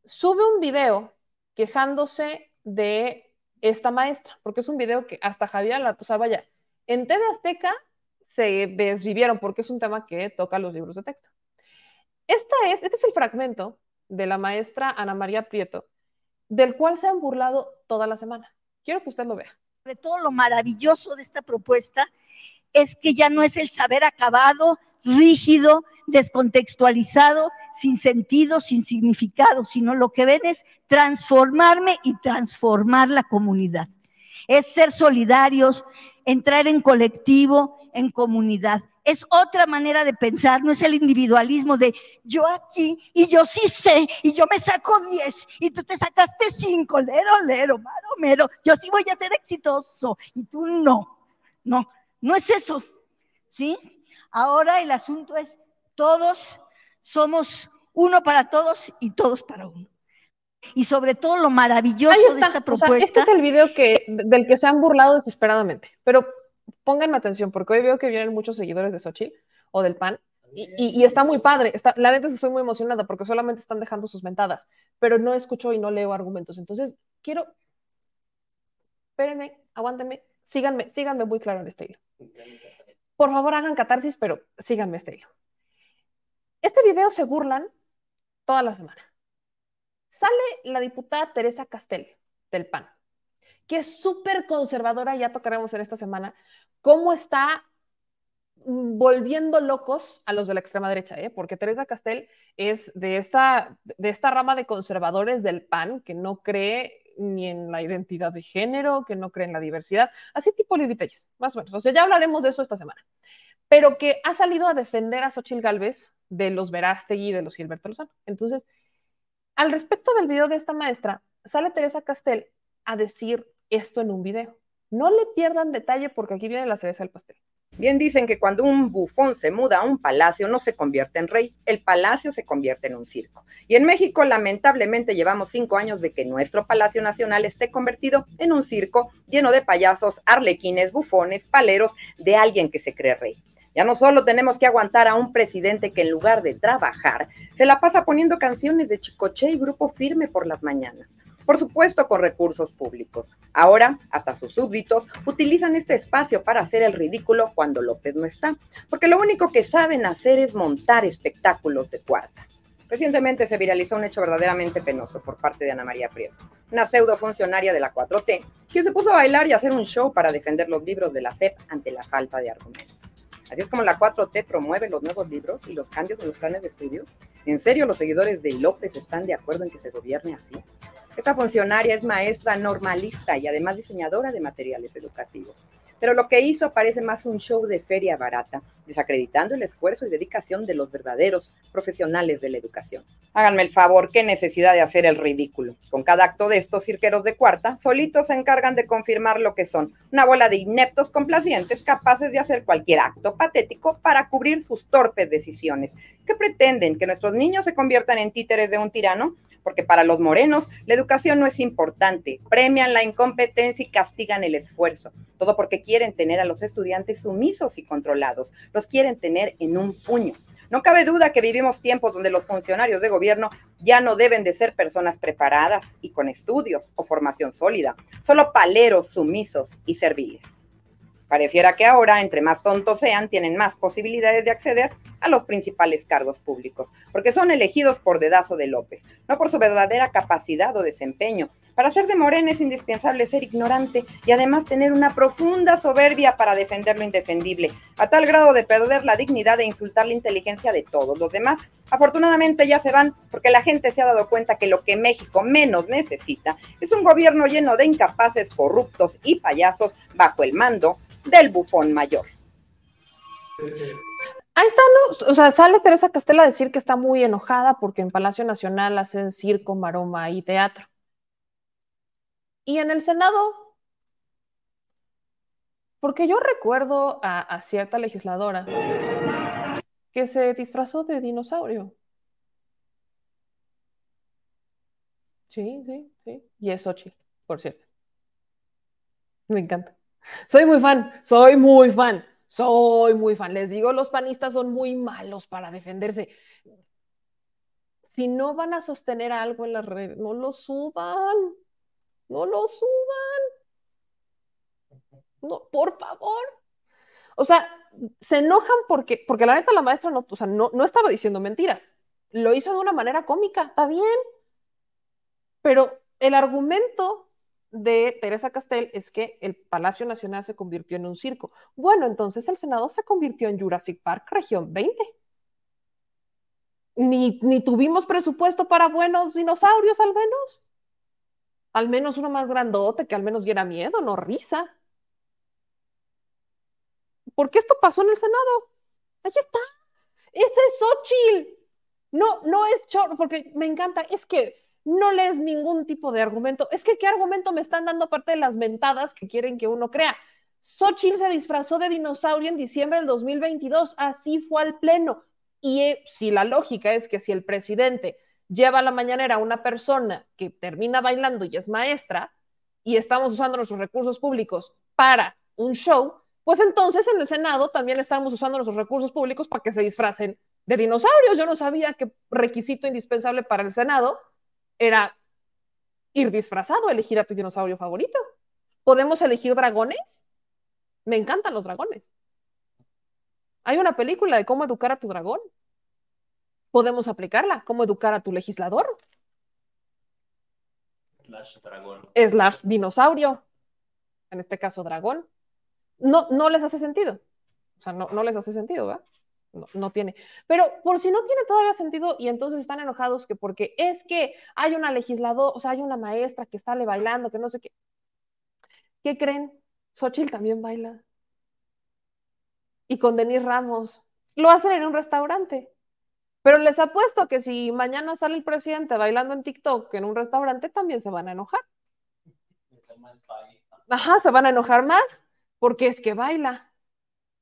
sube un video quejándose de esta maestra, porque es un video que hasta Javier la, o sea, vaya, en TV Azteca se desvivieron porque es un tema que toca los libros de texto. Esta es, este es el fragmento de la maestra Ana María Prieto, del cual se han burlado toda la semana. Quiero que usted lo vea. De todo lo maravilloso de esta propuesta es que ya no es el saber acabado, rígido, descontextualizado, sin sentido, sin significado, sino lo que ven es transformarme y transformar la comunidad. Es ser solidarios, entrar en colectivo, en comunidad. Es otra manera de pensar, no es el individualismo de yo aquí y yo sí sé y yo me saco 10 y tú te sacaste 5, lero, lero, maro, mero, yo sí voy a ser exitoso y tú no. No, no es eso. ¿Sí? Ahora el asunto es todos somos uno para todos y todos para uno. Y sobre todo lo maravilloso de esta propuesta. este es el video que, del que se han burlado desesperadamente. Pero pónganme atención, porque hoy veo que vienen muchos seguidores de Xochitl o del PAN. Y, y, está muy padre. Está, la neta estoy muy emocionada porque solamente están dejando sus mentadas, pero no escucho y no leo argumentos. Entonces, quiero. Espérenme, aguántenme, síganme, síganme muy claro en este hilo. Por favor, hagan catarsis, pero síganme este hilo. Este video se burlan toda la semana. Sale la diputada Teresa Castel del PAN, que es súper conservadora, ya tocaremos en esta semana, cómo está volviendo locos a los de la extrema derecha, ¿eh? porque Teresa Castel es de esta, de esta rama de conservadores del PAN que no cree ni en la identidad de género, que no cree en la diversidad, así tipo Lili más o menos. O sea, ya hablaremos de eso esta semana. Pero que ha salido a defender a Xochitl Galvez de los Verástegui y de los Gilberto Lozano. Entonces, al respecto del video de esta maestra, sale Teresa Castel a decir esto en un video. No le pierdan detalle porque aquí viene la cereza del pastel. Bien dicen que cuando un bufón se muda a un palacio no se convierte en rey, el palacio se convierte en un circo. Y en México lamentablemente llevamos cinco años de que nuestro Palacio Nacional esté convertido en un circo lleno de payasos, arlequines, bufones, paleros, de alguien que se cree rey. Ya no solo tenemos que aguantar a un presidente que en lugar de trabajar, se la pasa poniendo canciones de Chicoche y Grupo Firme por las mañanas. Por supuesto, con recursos públicos. Ahora, hasta sus súbditos utilizan este espacio para hacer el ridículo cuando López no está, porque lo único que saben hacer es montar espectáculos de cuarta. Recientemente se viralizó un hecho verdaderamente penoso por parte de Ana María Prieto, una pseudo funcionaria de la 4T, que se puso a bailar y hacer un show para defender los libros de la SEP ante la falta de argumentos. Así es como la 4T promueve los nuevos libros y los cambios en los planes de estudio. ¿En serio los seguidores de López están de acuerdo en que se gobierne así? Esta funcionaria es maestra normalista y además diseñadora de materiales educativos. Pero lo que hizo parece más un show de feria barata, desacreditando el esfuerzo y dedicación de los verdaderos profesionales de la educación. Háganme el favor, qué necesidad de hacer el ridículo. Con cada acto de estos cirqueros de cuarta, solitos se encargan de confirmar lo que son, una bola de ineptos complacientes capaces de hacer cualquier acto patético para cubrir sus torpes decisiones. ¿Qué pretenden? ¿Que nuestros niños se conviertan en títeres de un tirano? Porque para los morenos la educación no es importante, premian la incompetencia y castigan el esfuerzo, todo porque quieren tener a los estudiantes sumisos y controlados, los quieren tener en un puño. No cabe duda que vivimos tiempos donde los funcionarios de gobierno ya no deben de ser personas preparadas y con estudios o formación sólida, solo paleros sumisos y serviles. Pareciera que ahora, entre más tontos sean, tienen más posibilidades de acceder a los principales cargos públicos, porque son elegidos por dedazo de López, no por su verdadera capacidad o desempeño, Para ser de Morena es indispensable ser ignorante y además tener una profunda soberbia para defender lo indefendible, a tal grado de perder la dignidad e insultar la inteligencia de todos los demás. Afortunadamente ya se van porque la gente se ha dado cuenta que lo que México menos necesita es un gobierno lleno de incapaces, corruptos y payasos bajo el mando del bufón mayor. Ahí está, ¿no? O sea, sale Teresa Castel a decir que está muy enojada porque en Palacio Nacional hacen circo, maroma y teatro. Y en el Senado, porque yo recuerdo a, a cierta legisladora que se disfrazó de dinosaurio. Sí, sí, sí. Y es Xochitl, por cierto. Me encanta. Soy muy fan, soy muy fan, soy muy fan. Les digo, los panistas son muy malos para defenderse. Si no van a sostener algo en la red, no lo suban. No lo suban. No, por favor. O sea, se enojan porque, porque la neta la maestra no, o sea, no, no estaba diciendo mentiras. Lo hizo de una manera cómica, está bien. Pero el argumento de Teresa Castel es que el Palacio Nacional se convirtió en un circo. Bueno, entonces el Senado se convirtió en Jurassic Park, región 20. Ni, ni tuvimos presupuesto para buenos dinosaurios, al menos. Al menos uno más grandote que al menos diera miedo, no risa. ¿Por qué esto pasó en el Senado? Ahí está. Ese es Xochitl. No, no es chorro, porque me encanta. Es que no lees ningún tipo de argumento. Es que, ¿qué argumento me están dando aparte de las mentadas que quieren que uno crea? Xochitl se disfrazó de dinosaurio en diciembre del 2022. Así fue al pleno. Y eh, si la lógica es que si el presidente lleva a la mañanera a una persona que termina bailando y es maestra, y estamos usando nuestros recursos públicos para un show, pues entonces en el Senado también estamos usando nuestros recursos públicos para que se disfracen de dinosaurios. Yo no sabía que requisito indispensable para el Senado era ir disfrazado, elegir a tu dinosaurio favorito. ¿Podemos elegir dragones? Me encantan los dragones. Hay una película de cómo educar a tu dragón. Podemos aplicarla, cómo educar a tu legislador. Slash dragón. Slash dinosaurio. En este caso, dragón. No, no les hace sentido. O sea, no, no les hace sentido, ¿verdad? No, no, tiene. Pero por si no tiene todavía sentido y entonces están enojados que porque es que hay una legisladora, o sea, hay una maestra que sale bailando, que no sé qué. ¿Qué creen? Xochitl también baila. Y con Denis Ramos. Lo hacen en un restaurante. Pero les apuesto que si mañana sale el presidente bailando en TikTok en un restaurante, también se van a enojar. Ajá, se van a enojar más porque es que baila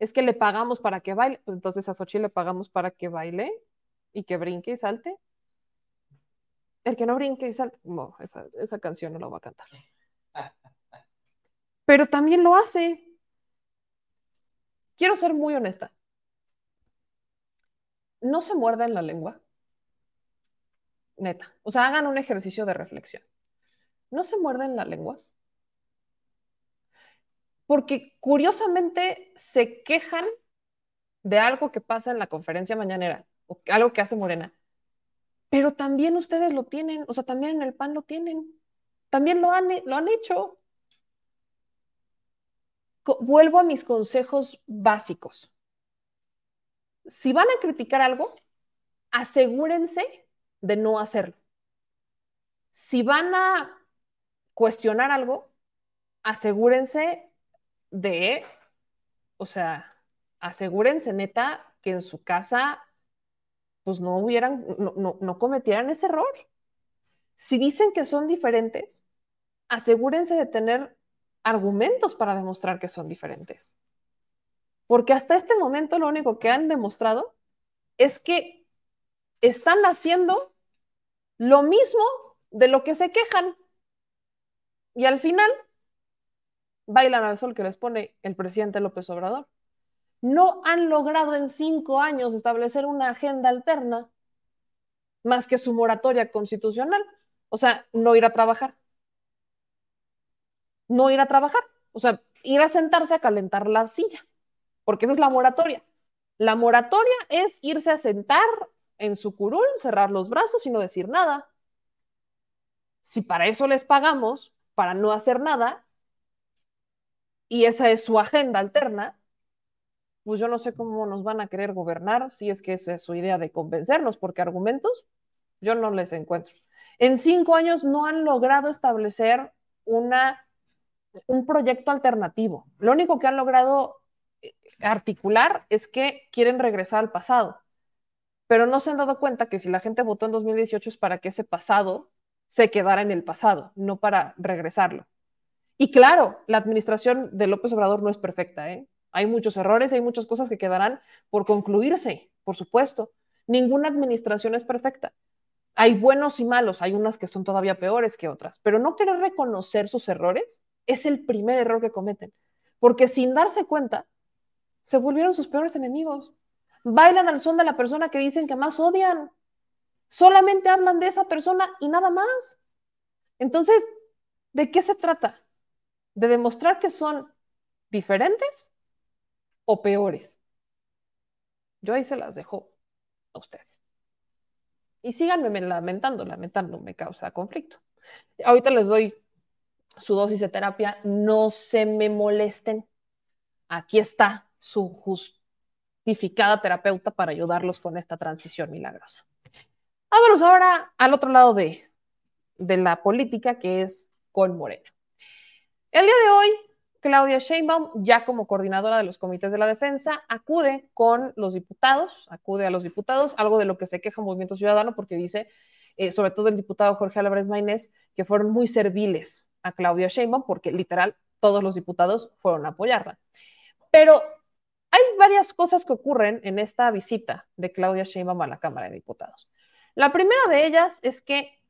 es que le pagamos para que baile. Pues entonces a Xochitl le pagamos para que baile y que brinque y salte. El que no brinque y salte, no, esa, esa canción no la va a cantar. Pero también lo hace. Quiero ser muy honesta. No se muerdan la lengua. Neta. O sea, hagan un ejercicio de reflexión. No se muerden la lengua porque curiosamente se quejan de algo que pasa en la conferencia mañanera, o algo que hace Morena, pero también ustedes lo tienen, o sea, también en el PAN lo tienen, también lo han, lo han hecho. Vuelvo a mis consejos básicos. Si van a criticar algo, asegúrense de no hacerlo. Si van a cuestionar algo, asegúrense de, o sea, asegúrense neta que en su casa pues no hubieran, no, no, no cometieran ese error. Si dicen que son diferentes, asegúrense de tener argumentos para demostrar que son diferentes. Porque hasta este momento lo único que han demostrado es que están haciendo lo mismo de lo que se quejan. Y al final bailan al sol que les pone el presidente López Obrador. No han logrado en cinco años establecer una agenda alterna más que su moratoria constitucional. O sea, no ir a trabajar. No ir a trabajar. O sea, ir a sentarse a calentar la silla, porque esa es la moratoria. La moratoria es irse a sentar en su curul, cerrar los brazos y no decir nada. Si para eso les pagamos, para no hacer nada, y esa es su agenda alterna, pues yo no sé cómo nos van a querer gobernar si es que esa es su idea de convencernos, porque argumentos yo no les encuentro. En cinco años no han logrado establecer una, un proyecto alternativo. Lo único que han logrado eh, articular es que quieren regresar al pasado, pero no se han dado cuenta que si la gente votó en 2018 es para que ese pasado se quedara en el pasado, no para regresarlo. Y claro, la administración de López Obrador no es perfecta, ¿eh? Hay muchos errores, hay muchas cosas que quedarán por concluirse, por supuesto. Ninguna administración es perfecta. Hay buenos y malos, hay unas que son todavía peores que otras, pero no querer reconocer sus errores es el primer error que cometen, porque sin darse cuenta, se volvieron sus peores enemigos. Bailan al son de la persona que dicen que más odian. Solamente hablan de esa persona y nada más. Entonces, ¿de qué se trata? ¿De demostrar que son diferentes o peores? Yo ahí se las dejo a ustedes. Y síganme lamentando, lamentando me causa conflicto. Ahorita les doy su dosis de terapia, no se me molesten. Aquí está su justificada terapeuta para ayudarlos con esta transición milagrosa. Vámonos ahora al otro lado de, de la política, que es con Morena. El día de hoy, Claudia Sheinbaum, ya como coordinadora de los comités de la defensa, acude con los diputados, acude a los diputados, algo de lo que se queja Movimiento Ciudadano, porque dice, eh, sobre todo el diputado Jorge Álvarez Maynés, que fueron muy serviles a Claudia Sheinbaum, porque literal todos los diputados fueron a apoyarla. Pero hay varias cosas que ocurren en esta visita de Claudia Sheinbaum a la Cámara de Diputados. La primera de ellas es que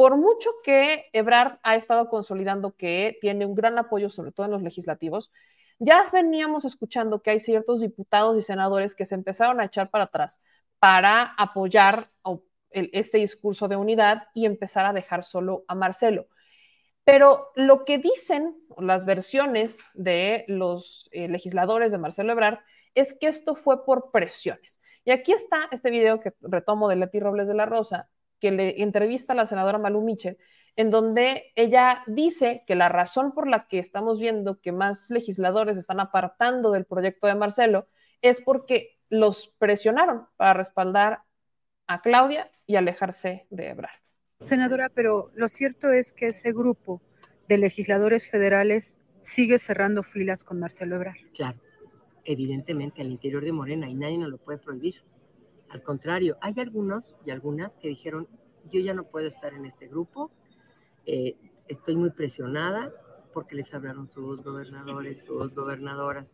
por mucho que Ebrard ha estado consolidando que tiene un gran apoyo, sobre todo en los legislativos, ya veníamos escuchando que hay ciertos diputados y senadores que se empezaron a echar para atrás para apoyar este discurso de unidad y empezar a dejar solo a Marcelo. Pero lo que dicen las versiones de los eh, legisladores de Marcelo Ebrard es que esto fue por presiones. Y aquí está este video que retomo de Leti Robles de la Rosa, que le entrevista a la senadora Malu Michel, en donde ella dice que la razón por la que estamos viendo que más legisladores están apartando del proyecto de Marcelo es porque los presionaron para respaldar a Claudia y alejarse de Ebrard. Senadora, pero lo cierto es que ese grupo de legisladores federales sigue cerrando filas con Marcelo Ebrard. Claro, evidentemente al interior de Morena y nadie nos lo puede prohibir. Al contrario, hay algunos y algunas que dijeron, yo ya no puedo estar en este grupo, eh, estoy muy presionada porque les hablaron sus gobernadores, sus gobernadoras,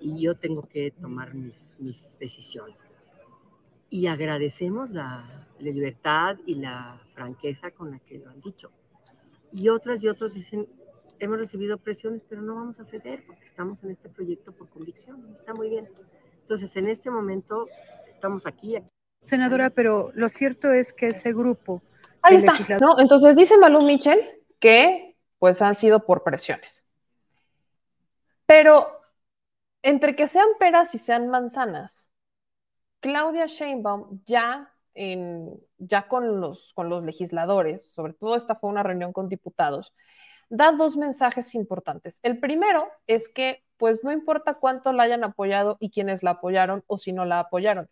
y yo tengo que tomar mis, decisiones. Y agradecemos la, la libertad y la franqueza con la que lo han dicho. Y otras y otros dicen, hemos recibido presiones, pero no vamos a ceder porque estamos en este proyecto por convicción. Está muy bien. Entonces, en este momento estamos aquí. Senadora, pero lo cierto es que ese grupo... Ahí está, ¿no? Entonces dice Malú Michel que pues han sido por presiones. Pero entre que sean peras y sean manzanas, Claudia Sheinbaum ya, en, ya con, los, con los legisladores, sobre todo esta fue una reunión con diputados, da dos mensajes importantes. El primero es que pues no importa cuánto la hayan apoyado y quienes la apoyaron o si no la apoyaron.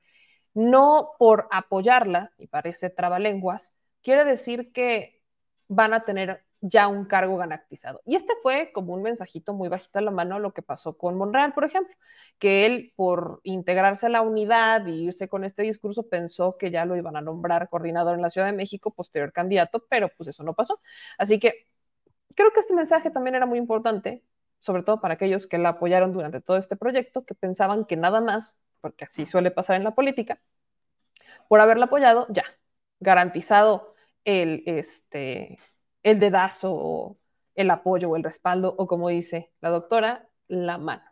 No por apoyarla, y parece trabalenguas, quiere decir que van a tener ya un cargo garantizado. Y este fue como un mensajito muy bajito a la mano lo que pasó con Monreal, por ejemplo, que él por integrarse a la unidad y irse con este discurso pensó que ya lo iban a nombrar coordinador en la Ciudad de México, posterior candidato, pero pues eso no pasó. Así que creo que este mensaje también era muy importante sobre todo para aquellos que la apoyaron durante todo este proyecto, que pensaban que nada más, porque así suele pasar en la política, por haberla apoyado, ya, garantizado el, este, el dedazo, el apoyo o el respaldo, o como dice la doctora, la mano.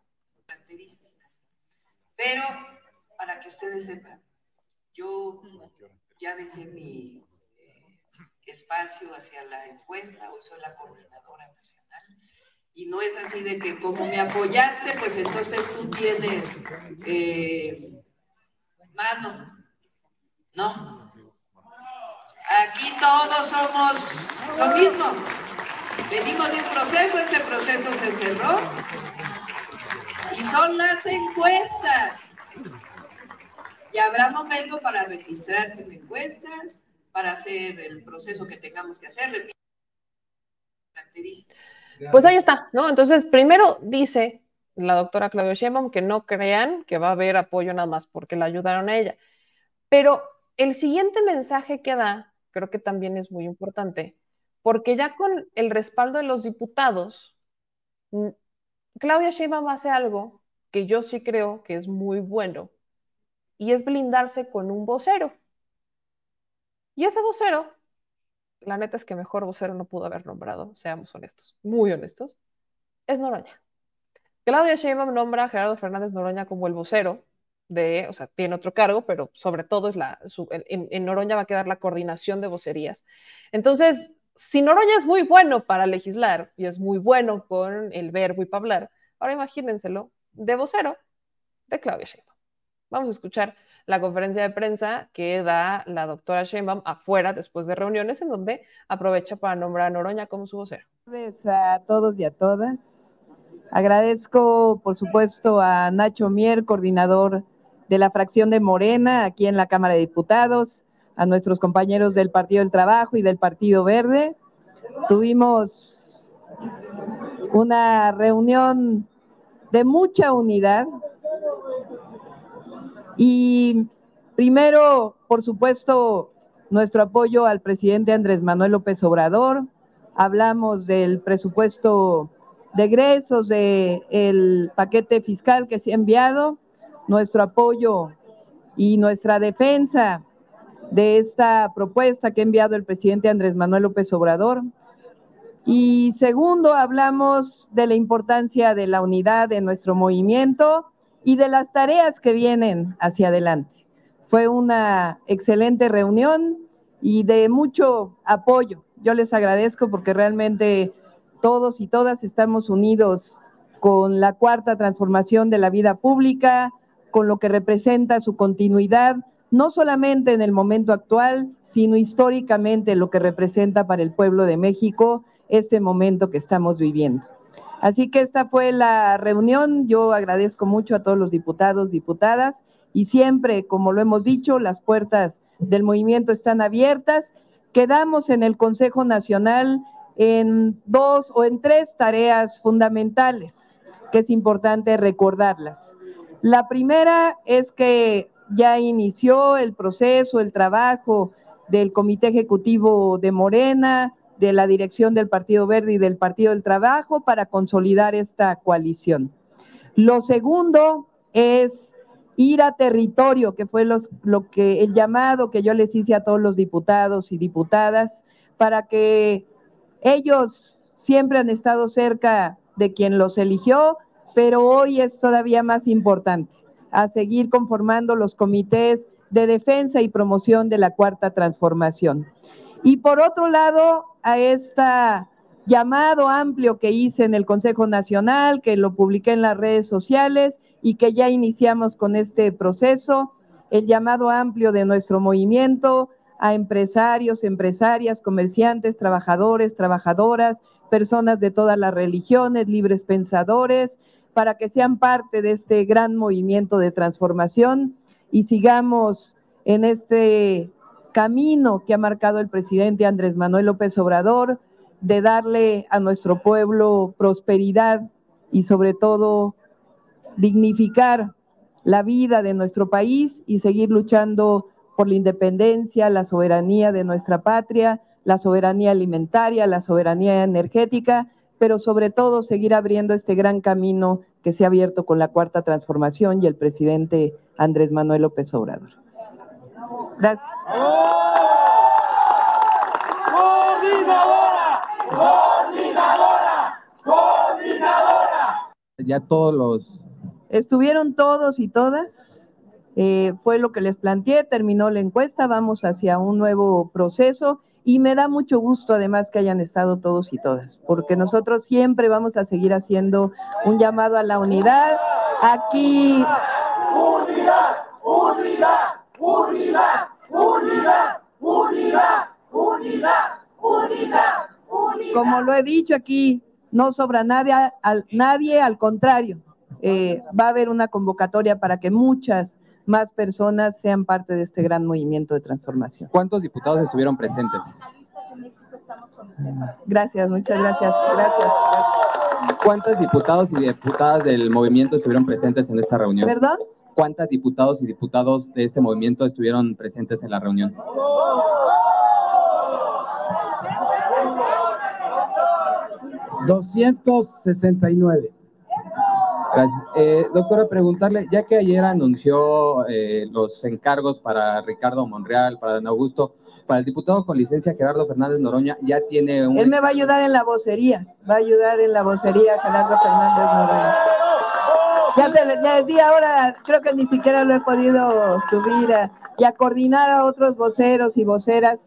Pero, para que ustedes sepan, yo ya dejé mi espacio hacia la encuesta, hoy soy la coordinadora nacional y no es así de que como me apoyaste, pues entonces tú tienes eh, mano. No. Aquí todos somos lo mismo. Venimos de un proceso, ese proceso se cerró y son las encuestas. Y habrá momento para registrarse en la encuesta, para hacer el proceso que tengamos que hacer. Pues ahí está, ¿no? Entonces, primero dice la doctora Claudia Sheinbaum que no crean que va a haber apoyo nada más porque la ayudaron a ella. Pero el siguiente mensaje que da, creo que también es muy importante, porque ya con el respaldo de los diputados, mm, Claudia Sheinbaum hace algo que yo sí creo que es muy bueno, y es blindarse con un vocero. Y ese vocero, la neta es que mejor vocero no pudo haber nombrado, seamos honestos, muy honestos, es Noroña. Claudia Sheinbaum nombra a Gerardo Fernández Noroña como el vocero de, o sea, tiene otro cargo, pero sobre todo es la, en Noroña va a quedar la coordinación de vocerías. Entonces, si Noroña es muy bueno para legislar y es muy bueno con el verbo y para hablar, ahora imagínenselo de vocero de Claudia Sheinbaum. Vamos a escuchar la conferencia de prensa que da la doctora Sheinbaum afuera después de reuniones en donde aprovecha para nombrar a Noroña como su vocero. tardes a todos y a todas. Agradezco, por supuesto, a Nacho Mier, coordinador de la fracción de Morena aquí en la Cámara de Diputados, a nuestros compañeros del Partido del Trabajo y del Partido Verde. Tuvimos una reunión de mucha unidad y primero, por supuesto, nuestro apoyo al presidente Andrés Manuel López Obrador. Hablamos del presupuesto de egresos, del paquete fiscal que se ha enviado, nuestro apoyo y nuestra defensa de esta propuesta que ha enviado el presidente Andrés Manuel López Obrador. Y segundo, hablamos de la importancia de la unidad de nuestro movimiento y de las tareas que vienen hacia adelante. Fue una excelente reunión y de mucho apoyo. Yo les agradezco porque realmente todos y todas estamos unidos con la cuarta transformación de la vida pública, con lo que representa su continuidad, no solamente en el momento actual, sino históricamente lo que representa para el pueblo de México este momento que estamos viviendo. Así que esta fue la reunión. Yo agradezco mucho a todos los diputados, diputadas, y siempre, como lo hemos dicho, las puertas del movimiento están abiertas. Quedamos en el Consejo Nacional en dos o en tres tareas fundamentales que es importante recordarlas. La primera es que ya inició el proceso, el trabajo del Comité Ejecutivo de Morena, de la dirección del Partido Verde y del Partido del Trabajo para consolidar esta coalición. Lo segundo es ir a territorio, que fue lo que el llamado que yo les hice a todos los diputados y diputadas para que ellos siempre han estado cerca de quien los eligió, pero hoy es todavía más importante a seguir conformando los comités de defensa y promoción de la cuarta transformación. Y por otro lado, a este llamado amplio que hice en el Consejo Nacional, que lo publiqué en las redes sociales y que ya iniciamos con este proceso, el llamado amplio de nuestro movimiento a empresarios, empresarias, comerciantes, trabajadores, trabajadoras, personas de todas las religiones, libres pensadores, para que sean parte de este gran movimiento de transformación y sigamos en este camino que ha marcado el presidente Andrés Manuel López Obrador de darle a nuestro pueblo prosperidad y sobre todo dignificar la vida de nuestro país y seguir luchando por la independencia, la soberanía de nuestra patria, la soberanía alimentaria, la soberanía energética, pero sobre todo seguir abriendo este gran camino que se ha abierto con la cuarta transformación y el presidente Andrés Manuel López Obrador. Gracias. ¡Coordinadora! ¡Coordinadora! ¡Coordinadora! Ya todos los... Estuvieron todos y todas. eh, fue lo que les planteé, terminó la encuesta, vamos hacia un nuevo proceso y me da mucho gusto además que hayan estado todos y todas, porque nosotros siempre vamos a seguir haciendo un llamado a la unidad. Aquí ¡Unidad! ¡Unidad! ¡Unidad! ¡Unidad! ¡Unidad! unidad, unidad, unidad. Como lo he dicho aquí, no sobra nadie, al, nadie, al contrario, eh, va a haber una convocatoria para que muchas más personas sean parte de este gran movimiento de transformación. ¿Cuántos diputados estuvieron presentes? Gracias, muchas gracias, gracias. ¿Cuántos diputados y diputadas del movimiento estuvieron presentes en esta reunión? ¿Perdón? ¿Cuántos diputados y diputados de este movimiento estuvieron presentes en la reunión? nueve. Gracias. Eh, doctora, preguntarle, ya que ayer anunció eh, los encargos para Ricardo Monreal, para Don Augusto, para el diputado con licencia Gerardo Fernández Noroña, ya tiene un... Él me va a ayudar en la vocería, va a ayudar en la vocería Gerardo Fernández Noroña. Ya te ya decía ahora, creo que ni siquiera lo he podido subir a- y a coordinar a otros voceros y voceras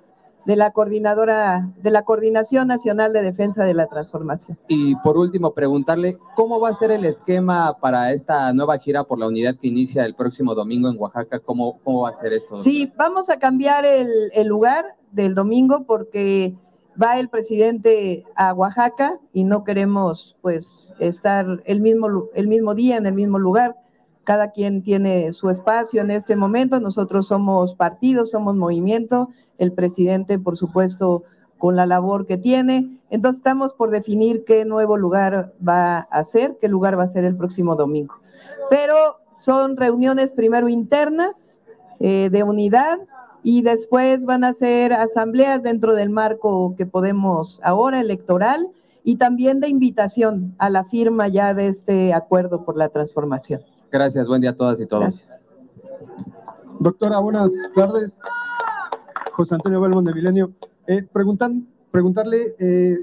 de la coordinadora, de la Coordinación Nacional de Defensa de la Transformación. Y por último, preguntarle, ¿cómo va a ser el esquema para esta nueva gira por la unidad que inicia el próximo domingo en Oaxaca? ¿Cómo, cómo va a ser esto? Sí, vamos a cambiar el, el lugar del domingo porque va el presidente a Oaxaca y no queremos pues estar el mismo, el mismo día en el mismo lugar. Cada quien tiene su espacio en este momento. Nosotros somos partido, somos movimiento. El presidente, por supuesto, con la labor que tiene. Entonces estamos por definir qué nuevo lugar va a ser, qué lugar va a ser el próximo domingo. Pero son reuniones primero internas eh, de unidad y después van a ser asambleas dentro del marco que podemos ahora electoral y también de invitación a la firma ya de este acuerdo por la transformación. Gracias, buen día a todas y todos. Doctora, buenas tardes. José Antonio Belmont de Milenio. Eh, preguntan, preguntarle, eh,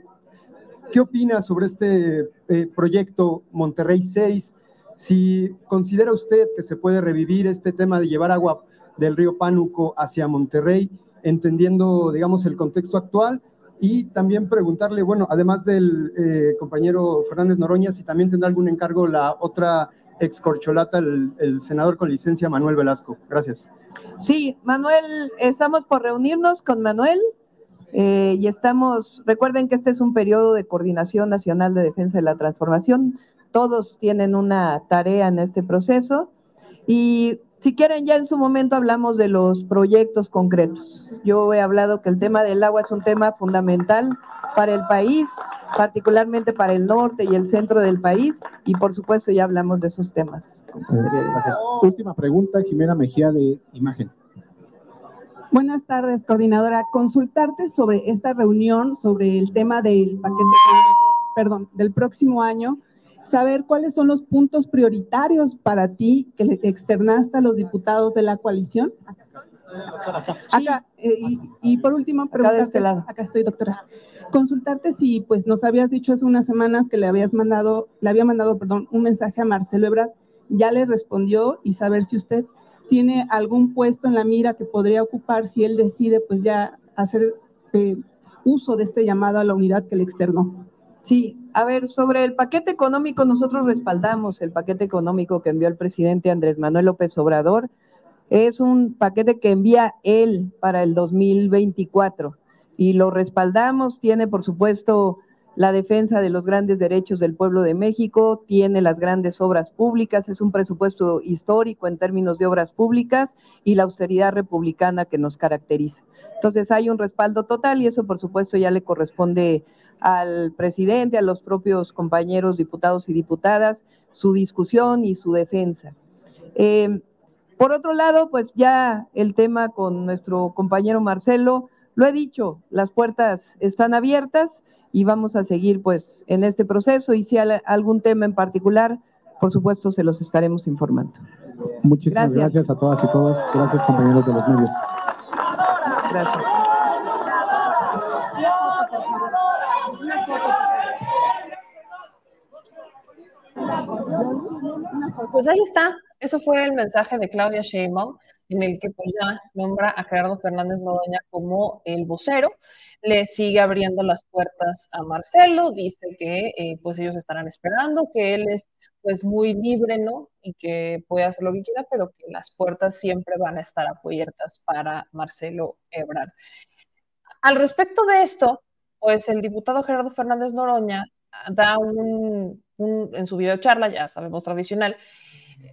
¿qué opina sobre este eh, proyecto Monterrey 6? Si considera usted que se puede revivir este tema de llevar agua del río Pánuco hacia Monterrey, entendiendo, digamos, el contexto actual, y también preguntarle, bueno, además del eh, compañero Fernández Noroña, si también tendrá algún encargo la otra ex corcholata, el, el senador con licencia Manuel Velasco. Gracias. Sí, Manuel, estamos por reunirnos con Manuel eh, y estamos, recuerden que este es un periodo de coordinación nacional de defensa de la transformación, todos tienen una tarea en este proceso y si quieren ya en su momento hablamos de los proyectos concretos. Yo he hablado que el tema del agua es un tema fundamental para el país, particularmente para el norte y el centro del país y por supuesto ya hablamos de esos temas. Gracias. Última pregunta, Jimena Mejía de Imagen. Buenas tardes, coordinadora. Consultarte sobre esta reunión, sobre el tema del paquete, perdón, del próximo año, saber cuáles son los puntos prioritarios para ti que le externaste a los diputados de la coalición. Acá, eh, y, y por último, preguntarte, este lado. acá estoy, doctora. Consultarte si, pues, nos habías dicho hace unas semanas que le habías mandado, le había mandado, perdón, un mensaje a Marcelo Ebrard, ya le respondió y saber si usted tiene algún puesto en la mira que podría ocupar si él decide, pues, ya hacer eh, uso de este llamado a la unidad que le externó. Sí, a ver, sobre el paquete económico, nosotros respaldamos el paquete económico que envió el presidente Andrés Manuel López Obrador. Es un paquete que envía él para el 2024 y lo respaldamos. Tiene, por supuesto, la defensa de los grandes derechos del pueblo de México, tiene las grandes obras públicas, es un presupuesto histórico en términos de obras públicas y la austeridad republicana que nos caracteriza. Entonces hay un respaldo total y eso, por supuesto, ya le corresponde al presidente, a los propios compañeros diputados y diputadas, su discusión y su defensa. Eh, por otro lado, pues ya el tema con nuestro compañero Marcelo, lo he dicho, las puertas están abiertas y vamos a seguir pues en este proceso y si hay algún tema en particular, por supuesto se los estaremos informando. Muchísimas Gracias. gracias, a todas y todos. Gracias, compañeros de los medios. Gracias. Pues ahí está. Eso fue el mensaje de Claudia Sheinbaum, en el que pues ya nombra a Gerardo Fernández Noroña como el vocero. Le sigue abriendo las puertas a Marcelo, dice que eh, pues ellos estarán esperando, que él es pues muy libre, ¿no? Y que puede hacer lo que quiera, pero que las puertas siempre van a estar abiertas para Marcelo Ebrard. Al respecto de esto, pues el diputado Gerardo Fernández Noroña da un, un en su videocharla, ya sabemos tradicional,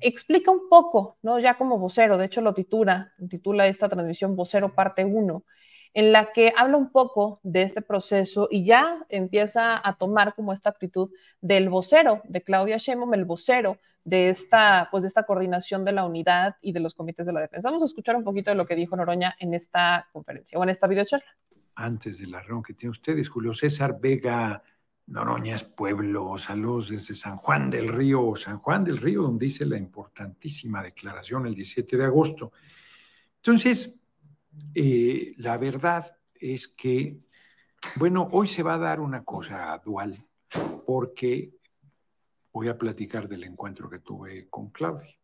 explica un poco, ¿no? Ya como vocero, de hecho lo titula, titula esta transmisión Vocero parte 1, en la que habla un poco de este proceso y ya empieza a tomar como esta actitud del vocero de Claudia Sheinbaum, el vocero de esta, pues de esta coordinación de la unidad y de los comités de la defensa. Vamos a escuchar un poquito de lo que dijo Noroña en esta conferencia o en esta videocharla. Antes de la reunión que tienen ustedes, Julio César Vega Noroña es pueblo, saludos desde San Juan del Río, San Juan del Río, donde hice la importantísima declaración el 17 de agosto. Entonces, eh, la verdad es que, bueno, hoy se va a dar una cosa dual, porque voy a platicar del encuentro que tuve con Claudia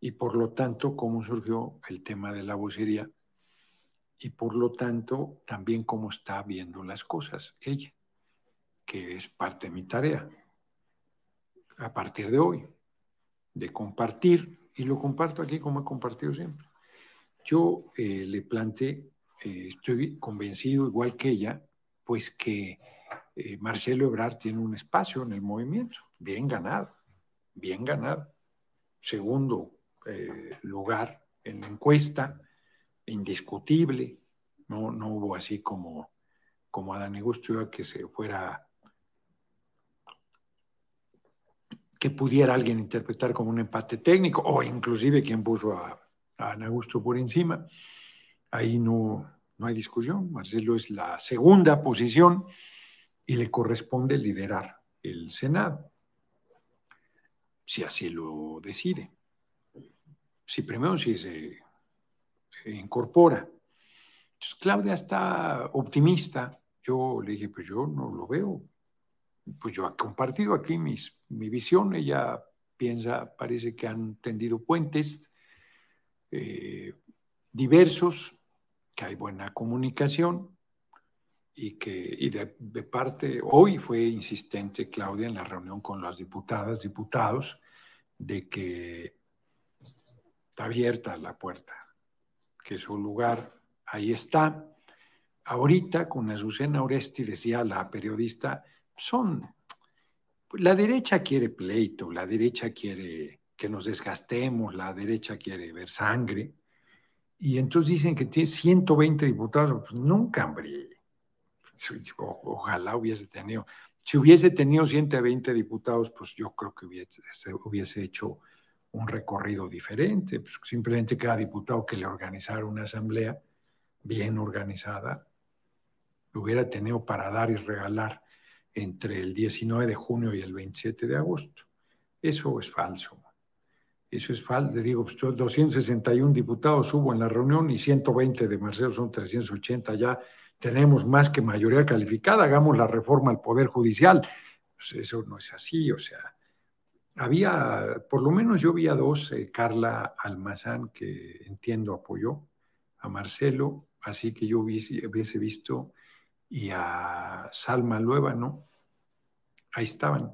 y por lo tanto cómo surgió el tema de la vocería y por lo tanto también cómo está viendo las cosas ella, que es parte de mi tarea. A partir de hoy, de compartir, y lo comparto aquí como he compartido siempre. Yo eh, le planteé, eh, estoy convencido, igual que ella, pues que eh, Marcelo Ebrard tiene un espacio en el movimiento, bien ganado, bien ganado. Segundo lugar en la encuesta, indiscutible, no, no hubo así como, como Adán Augusto que se fuera que pudiera alguien interpretar como un empate técnico, o inclusive quien puso a a Ana Augusto por encima. Ahí no, no hay discusión. Marcelo es la segunda posición y le corresponde liderar el Senado, si así lo decide. Si primero si se, incorpora. Entonces, Claudia está optimista. Yo le dije, pues yo no lo veo. Pues yo he compartido aquí mi visión. Ella piensa, parece que han tendido puentes eh, diversos, que hay buena comunicación y que y de, parte, hoy fue insistente Claudia en la reunión con las diputadas, diputados, de que está abierta la puerta, que su lugar ahí está. Ahorita con Azucena Oresti, decía la periodista, son, la derecha quiere pleito, la derecha quiere que nos desgastemos, la derecha quiere ver sangre. Y entonces dicen que tiene 120 diputados, pues nunca, hombre. ojalá hubiese tenido. Si hubiese tenido 120 diputados, pues yo creo que hubiese, hubiese hecho un recorrido diferente. Pues simplemente cada diputado que le organizara una asamblea bien organizada, hubiera tenido para dar y regalar entre el 19 de junio y el 27 de agosto. Eso es falso. Eso es falso. Digo, 261 pues, diputados hubo en la reunión y 120 de Marcelo son 380. Ya tenemos más que mayoría calificada. Hagamos la reforma al Poder Judicial. Pues eso no es así. O sea, había, por lo menos yo vi a dos, eh, Carla Almazán, que entiendo apoyó a Marcelo, así que yo hubiese visto, y a Salma Lueva, ¿no? Ahí estaban.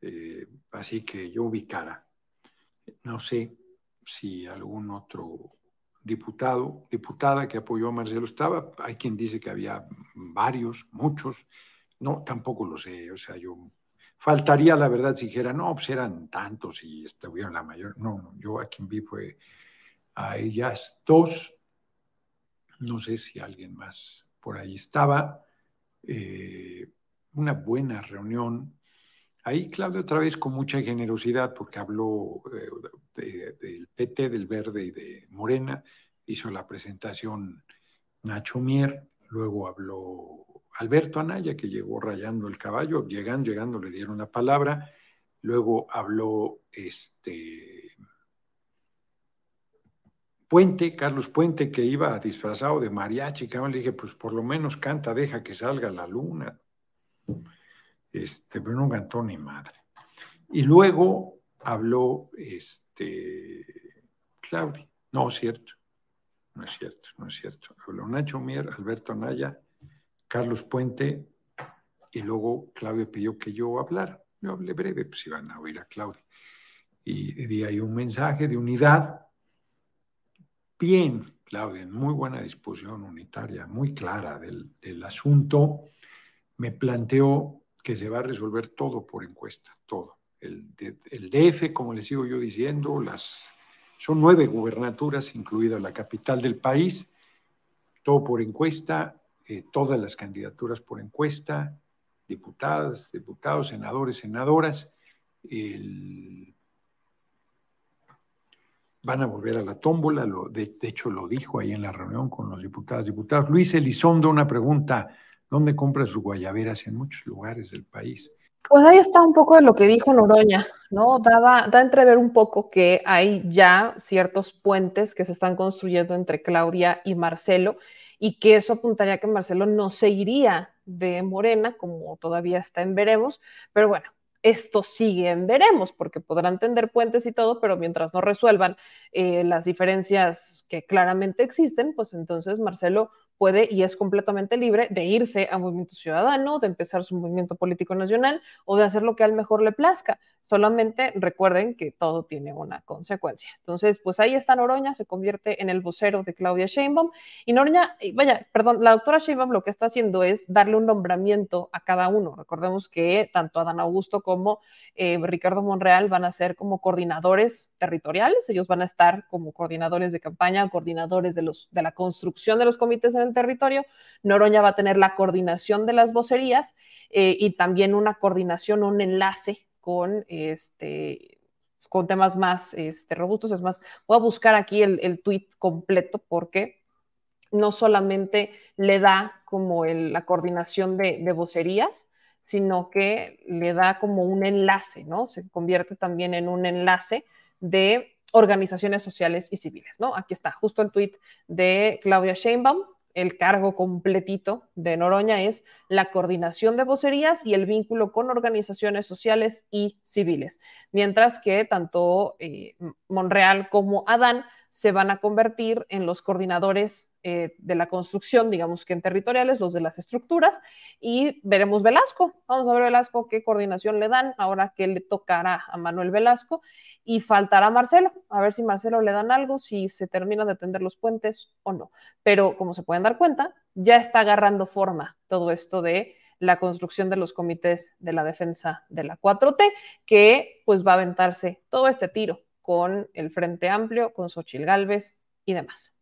Eh, así que yo vi cara. No sé si algún otro diputado, diputada que apoyó a Marcelo estaba. Hay quien dice que había varios, muchos. No, tampoco lo sé. O sea, yo faltaría la verdad si dijera, no, pues eran tantos y estuvieron la mayor. No, no, yo a quien vi fue a ellas dos. No sé si alguien más por ahí estaba. Eh, una buena reunión Ahí Claudia otra vez con mucha generosidad, porque habló eh, del PT, del Verde y de Morena, hizo la presentación Nacho Mier, luego habló Alberto Anaya, que llegó rayando el caballo, llegando, llegando, le dieron la palabra, luego habló este Puente, Carlos Puente, que iba disfrazado de mariachi, que le dije, pues por lo menos canta, deja que salga la luna este, pero no cantó ni madre. Y luego habló este, Claudia. No cierto, no es cierto, no es cierto. Habló Nacho Mier, Alberto Anaya, Carlos Puente, y luego Claudia pidió que yo hablara. Yo hablé breve, pues iban a oír a Claudia. Y di ahí un mensaje de unidad, bien, Claudia, muy buena disposición unitaria, muy clara del, asunto. Me planteó que se va a resolver todo por encuesta, todo. El DF, como les sigo yo diciendo, las, son nueve gubernaturas, incluida la capital del país, todo por encuesta, eh, todas las candidaturas por encuesta, diputadas, diputados, senadores, senadoras. El- van a volver a la tómbola, lo, de, hecho lo dijo ahí en la reunión con los diputados, diputados. Luis Elizondo, una pregunta, ¿dónde compra sus guayaberas? En muchos lugares del país. Pues ahí está un poco de lo que dijo Noroña, ¿no? Daba, da a entrever un poco que hay ya ciertos puentes que se están construyendo entre Claudia y Marcelo y que eso apuntaría a que Marcelo no se iría de Morena, como todavía está en veremos, pero bueno, esto sigue en veremos, porque podrán tender puentes y todo, pero mientras no resuelvan eh, las diferencias que claramente existen, pues entonces Marcelo puede y es completamente libre de irse a Movimiento Ciudadano, de empezar su movimiento político nacional o de hacer lo que a él mejor le plazca. Solamente recuerden que todo tiene una consecuencia. Entonces, pues ahí está Noroña, se convierte en el vocero de Claudia Sheinbaum. Y Noroña, y vaya, perdón, la doctora Sheinbaum lo que está haciendo es darle un nombramiento a cada uno. Recordemos que tanto Adán Augusto como eh, Ricardo Monreal van a ser como coordinadores territoriales. Ellos van a estar como coordinadores de campaña, coordinadores de, los, de la construcción de los comités en el territorio. Noroña va a tener la coordinación de las vocerías eh, y también una coordinación, un enlace con este con temas más este, robustos. Es más, voy a buscar aquí el, el tweet completo porque no solamente le da como el, la coordinación de, de, vocerías, sino que le da como un enlace, ¿no? Se convierte también en un enlace de organizaciones sociales y civiles, ¿no? Aquí está, justo el tweet de Claudia Sheinbaum, el cargo completito de Noroña es la coordinación de vocerías y el vínculo con organizaciones sociales y civiles, mientras que tanto eh, Monreal como Adán se van a convertir en los coordinadores eh, de la construcción, digamos que en territoriales, los de las estructuras, y veremos Velasco. Vamos a ver Velasco qué coordinación le dan, ahora que le tocará a Manuel Velasco, y faltará Marcelo, a ver si Marcelo le dan algo, si se terminan de tender los puentes o no. Pero como se pueden dar cuenta, ya está agarrando forma todo esto de la construcción de los comités de la defensa de la 4T, que pues va a aventarse todo este tiro con el Frente Amplio, con Xochil Gálvez y demás.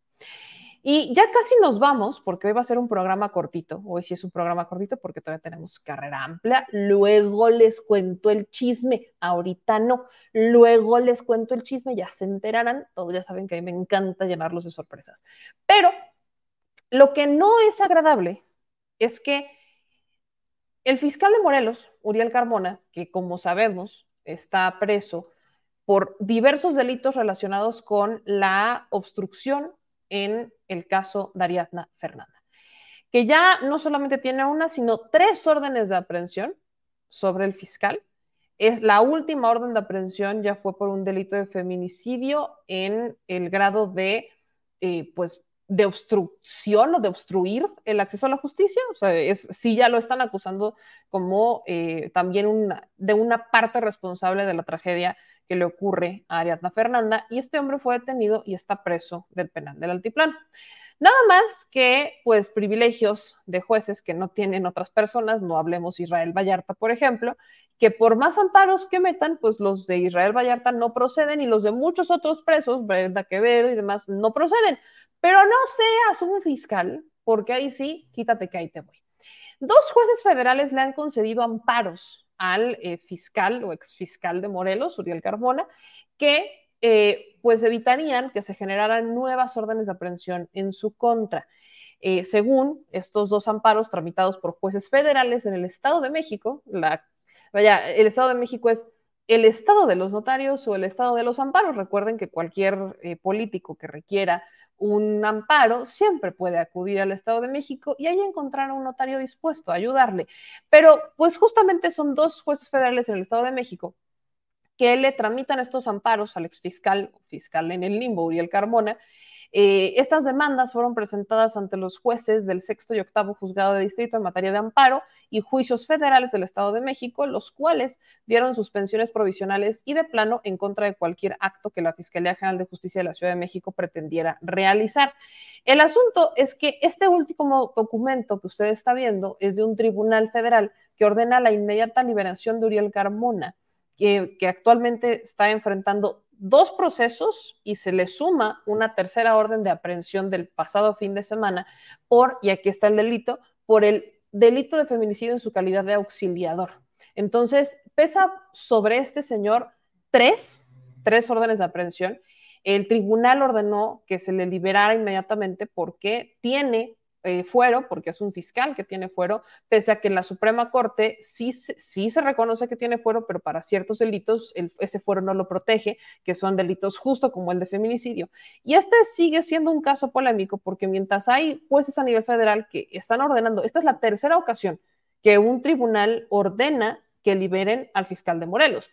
Y ya casi nos vamos, porque hoy va a ser un programa cortito. Hoy sí es un programa cortito porque todavía tenemos carrera amplia. Luego les cuento el chisme. Ahorita no. Luego les cuento el chisme. Ya se enterarán. Todos ya saben que a mí me encanta llenarlos de sorpresas. Pero lo que no es agradable es que el fiscal de Morelos, Uriel Carmona, que como sabemos está preso por diversos delitos relacionados con la obstrucción en el caso de Ariadna Fernanda, que ya no solamente tiene una, sino tres órdenes de aprehensión sobre el fiscal. Es la última orden de aprehensión ya fue por un delito de feminicidio en el grado de, eh, pues, de obstrucción o de obstruir el acceso a la justicia. O sea, es, sí ya lo están acusando como eh, también una, de una parte responsable de la tragedia que le ocurre a Ariadna Fernanda y este hombre fue detenido y está preso del penal del altiplano. Nada más que, pues, privilegios de jueces que no tienen otras personas, no hablemos Israel Vallarta, por ejemplo, que por más amparos que metan, pues los de Israel Vallarta no proceden y los de muchos otros presos, Brenda Quevedo y demás, no proceden. Pero no seas un fiscal, porque ahí sí, quítate que ahí te voy. Dos jueces federales le han concedido amparos al eh, fiscal o exfiscal de Morelos, Uriel Carmona, que eh, pues evitarían que se generaran nuevas órdenes de aprehensión en su contra. Eh, según estos dos amparos tramitados por jueces federales en el Estado de México, la, vaya, el Estado de México es el Estado de los notarios o el Estado de los amparos. Recuerden que cualquier eh, político que requiera un amparo siempre puede acudir al Estado de México y ahí encontrar a un notario dispuesto a ayudarle. Pero pues justamente son dos jueces federales en el Estado de México que le tramitan estos amparos al exfiscal, fiscal en el limbo, Uriel Carmona, eh, estas demandas fueron presentadas ante los jueces del sexto y octavo juzgado de distrito en materia de amparo y juicios federales del Estado de México, los cuales dieron suspensiones provisionales y de plano en contra de cualquier acto que la Fiscalía General de Justicia de la Ciudad de México pretendiera realizar. El asunto es que este último documento que usted está viendo es de un tribunal federal que ordena la inmediata liberación de Uriel Carmona, que, actualmente está enfrentando dos procesos y se le suma una tercera orden de aprehensión del pasado fin de semana por, y aquí está el delito, por el delito de feminicidio en su calidad de auxiliador. Entonces, pesa sobre este señor tres, tres órdenes de aprehensión. El tribunal ordenó que se le liberara inmediatamente porque tiene eh, fuero, porque es un fiscal que tiene fuero, pese a que en la Suprema Corte sí, sí se reconoce que tiene fuero, pero para ciertos delitos el, ese fuero no lo protege, que son delitos justo como el de feminicidio. Y este sigue siendo un caso polémico porque mientras hay jueces a nivel federal que están ordenando, esta es la tercera ocasión que un tribunal ordena que liberen al fiscal de Morelos.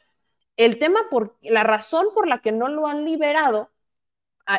El tema, por la razón por la que no lo han liberado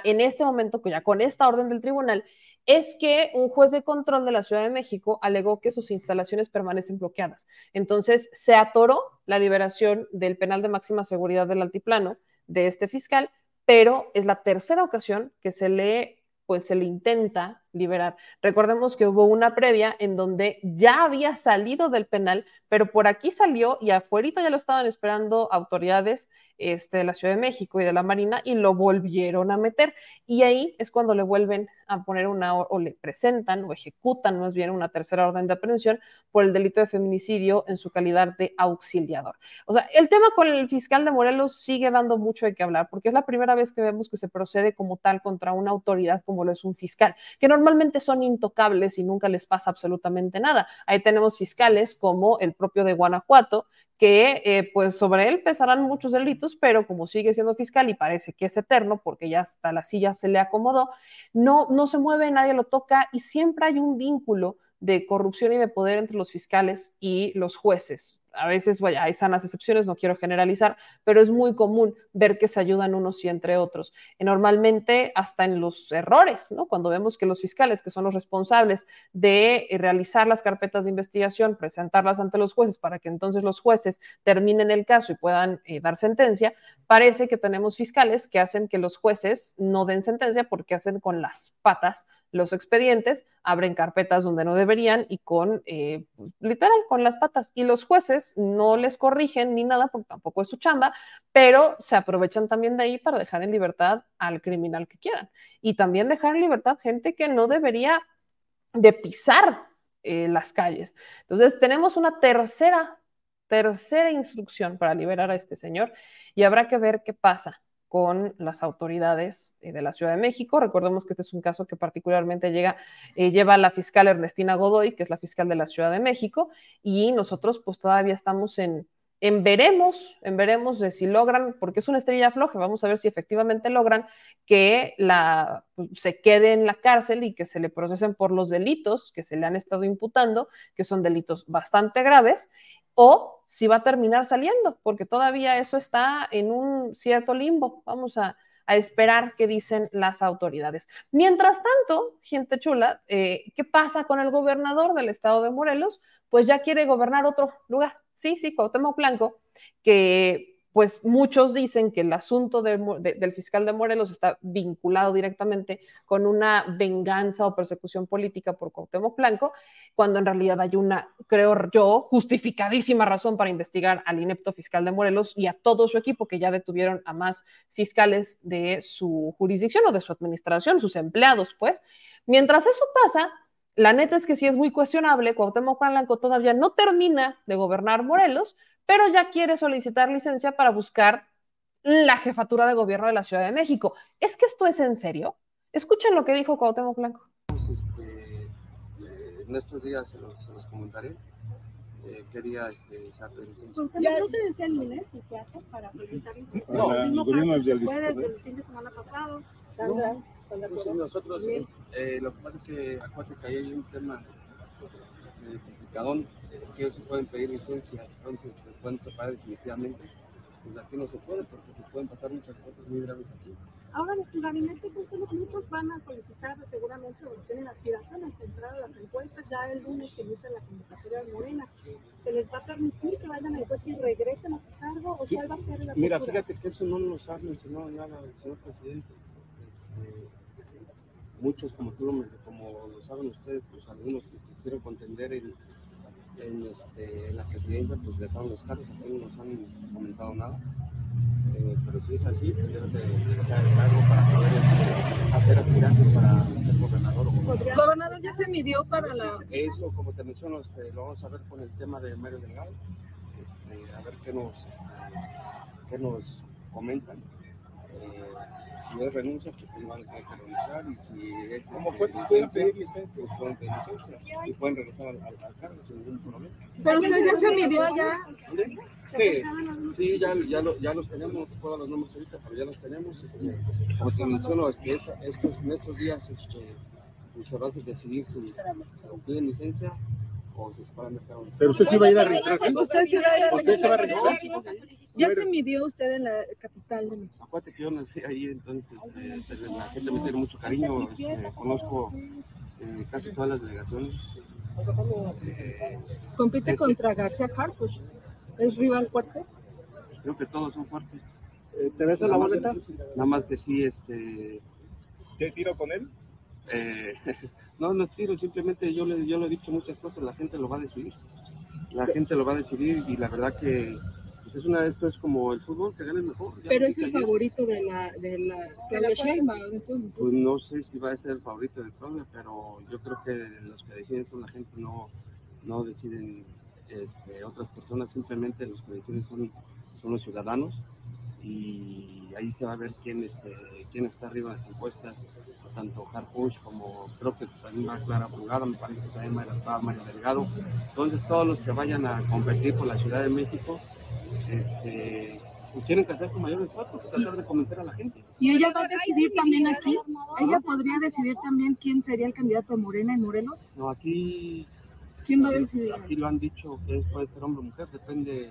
en este momento, ya con esta orden del tribunal, es que un juez de control de la Ciudad de México alegó que sus instalaciones permanecen bloqueadas. Entonces se atoró la liberación del penal de máxima seguridad del altiplano de este fiscal, pero es la tercera ocasión que se le pues se le intenta liberar. Recordemos que hubo una previa en donde ya había salido del penal, pero por aquí salió y afuera ya lo estaban esperando autoridades este, de la Ciudad de México y de la Marina y lo volvieron a meter. Y ahí es cuando le vuelven a poner una, o le presentan o ejecutan más bien una tercera orden de aprehensión por el delito de feminicidio en su calidad de auxiliador. O sea, el tema con el fiscal de Morelos sigue dando mucho de qué hablar, porque es la primera vez que vemos que se procede como tal contra una autoridad como lo es un fiscal, que normalmente son intocables y nunca les pasa absolutamente nada. Ahí tenemos fiscales como el propio de Guanajuato, que eh, pues sobre él pesarán muchos delitos, pero como sigue siendo fiscal y parece que es eterno porque ya hasta la silla se le acomodó, no, no se mueve, nadie lo toca y siempre hay un vínculo de corrupción y de poder entre los fiscales y los jueces a veces, vaya, hay sanas excepciones, no quiero generalizar, pero es muy común ver que se ayudan unos y entre otros. Normalmente hasta en los errores, ¿no? Cuando vemos que los fiscales, que son los responsables de realizar las carpetas de investigación, presentarlas ante los jueces para que entonces los jueces terminen el caso y puedan eh, dar sentencia, parece que tenemos fiscales que hacen que los jueces no den sentencia porque hacen con las patas los expedientes, abren carpetas donde no deberían y con, eh, literal, con las patas. Y los jueces no les corrigen ni nada porque tampoco es su chamba, pero se aprovechan también de ahí para dejar en libertad al criminal que quieran. Y también dejar en libertad gente que no debería de pisar eh, las calles. Entonces, tenemos una tercera, tercera instrucción para liberar a este señor y habrá que ver qué pasa con las autoridades eh, de la Ciudad de México. Recordemos que este es un caso que particularmente llega, eh, lleva la fiscal Ernestina Godoy, que es la fiscal de la Ciudad de México, y nosotros pues todavía estamos en, en veremos, en veremos de si logran, porque es una estrella floja, vamos a ver si efectivamente logran que la, pues, se quede en la cárcel y que se le procesen por los delitos que se le han estado imputando, que son delitos bastante graves, o si va a terminar saliendo, porque todavía eso está en un cierto limbo. Vamos a, esperar qué dicen las autoridades. Mientras tanto, gente chula, eh, ¿qué pasa con el gobernador del estado de Morelos? Pues ya quiere gobernar otro lugar. Sí, sí, Cuauhtémoc Blanco, que pues muchos dicen que el asunto del fiscal de Morelos está vinculado directamente con una venganza o persecución política por Cuauhtémoc Blanco, cuando en realidad hay una, creo yo, justificadísima razón para investigar al inepto fiscal de Morelos y a todo su equipo, que ya detuvieron a más fiscales de su jurisdicción o de su administración, sus empleados, pues. Mientras eso pasa, la neta es que sí es muy cuestionable, Cuauhtémoc Blanco todavía no termina de gobernar Morelos, pero ya quiere solicitar licencia para buscar la jefatura de gobierno de la Ciudad de México. ¿Es que esto es en serio? Escuchen lo que dijo Cuauhtémoc Blanco. Este, eh, en estos días se los, se los comentaré. Eh, quería este, saber licencia. ¿Ya no se decía el lunes y se hace para solicitar licencia? No, el mismo desde el fin de semana pasado. Sandra, No, Sandra pues, Torres. nosotros, eh, lo que pasa es que acuérdate que ahí hay un tema eh, complicadón, que se pueden pedir licencia, entonces se pueden separar definitivamente. pues aquí no se puede porque se pueden pasar muchas cosas muy graves aquí. Ahora, en tu gabinete, muchos van a solicitar seguramente o tienen aspiraciones entrar a las encuestas. Ya el lunes se emite la convocatoria de Morena. ¿Se les va a permitir que vayan a encuestas y regresen a su cargo? ¿O cuál va a ser la Mira, postura? fíjate que eso no nos ha mencionado nada el señor presidente. Este, muchos, como tú lo, como lo saben ustedes, pues algunos que quisieron contender en, en, este, en la presidencia, pues dejaron los cargos, aquí no nos han comentado nada. Eh, pero si es así, pues deben de de dejar el cargo para poder este, hacer aspirantes para ser gobernador o gobernador. Gobernador, ya se midió para la. Eso, como te menciono, este, lo vamos a ver con el tema de Mario Delgado, este, a ver qué nos, este, qué nos comentan. Eh, si él renuncia, pues él va a tener que renunciar, y si es ¿Cómo este, fue? ¿Pueden licencia, pedir licencia? pues pueden pedir licencia y pueden regresar al, al- al cargo sin ningún problema. Pero usted ya se midió ya. ¿Dónde? Sí, sí, ya, ya, lo, ya los tenemos, no te puedo dar los nombres ahorita, pero ya los tenemos. Este, como te menciono, este, esta- estos, en estos días este, se va a decidir si, si piden licencia se. Pero usted sí va a ir a registrar. Usted se va a ir a ¿Usted se va a registrar. registrar? Ya se midió usted en la capital de México. Acuérdate que yo nací ahí, entonces este, la gente me tiene mucho cariño, este, conozco eh, casi todas las delegaciones. Eh, Compite Ese- contra García Harfuch. ¿Es rival fuerte? pues, creo que todos son fuertes. ¿Te ves a la boleta? Nada más que sí, este... ¿Sí tiro con él? eh, no, no es tiro, simplemente yo le, yo le he dicho muchas cosas, la gente lo va a decidir. La gente lo va a decidir y la verdad que pues es una, esto es como el fútbol, que gane el mejor. Pero lo es el favorito de la, de la Claudia Sheinbaum, entonces. Pues no sé si va a ser el favorito de Claudia, pero yo creo que los que deciden son la gente, no, no deciden este, otras personas, simplemente los que deciden son, son los ciudadanos y ahí se va a ver quién, este, quién está arriba en las encuestas, tanto Harfuch como creo que también va Clara Brugada, me parece que también va Mario Delgado. Entonces todos los que vayan a competir por la Ciudad de México, este, pues tienen que hacer su mayor esfuerzo, tratar de convencer a la gente. ¿Y ella va a decidir también aquí? ¿Ella podría decidir también quién sería el candidato de Morena en Morelos? No, aquí ¿Quién va a decidir? Aquí lo han dicho que puede ser hombre o mujer, depende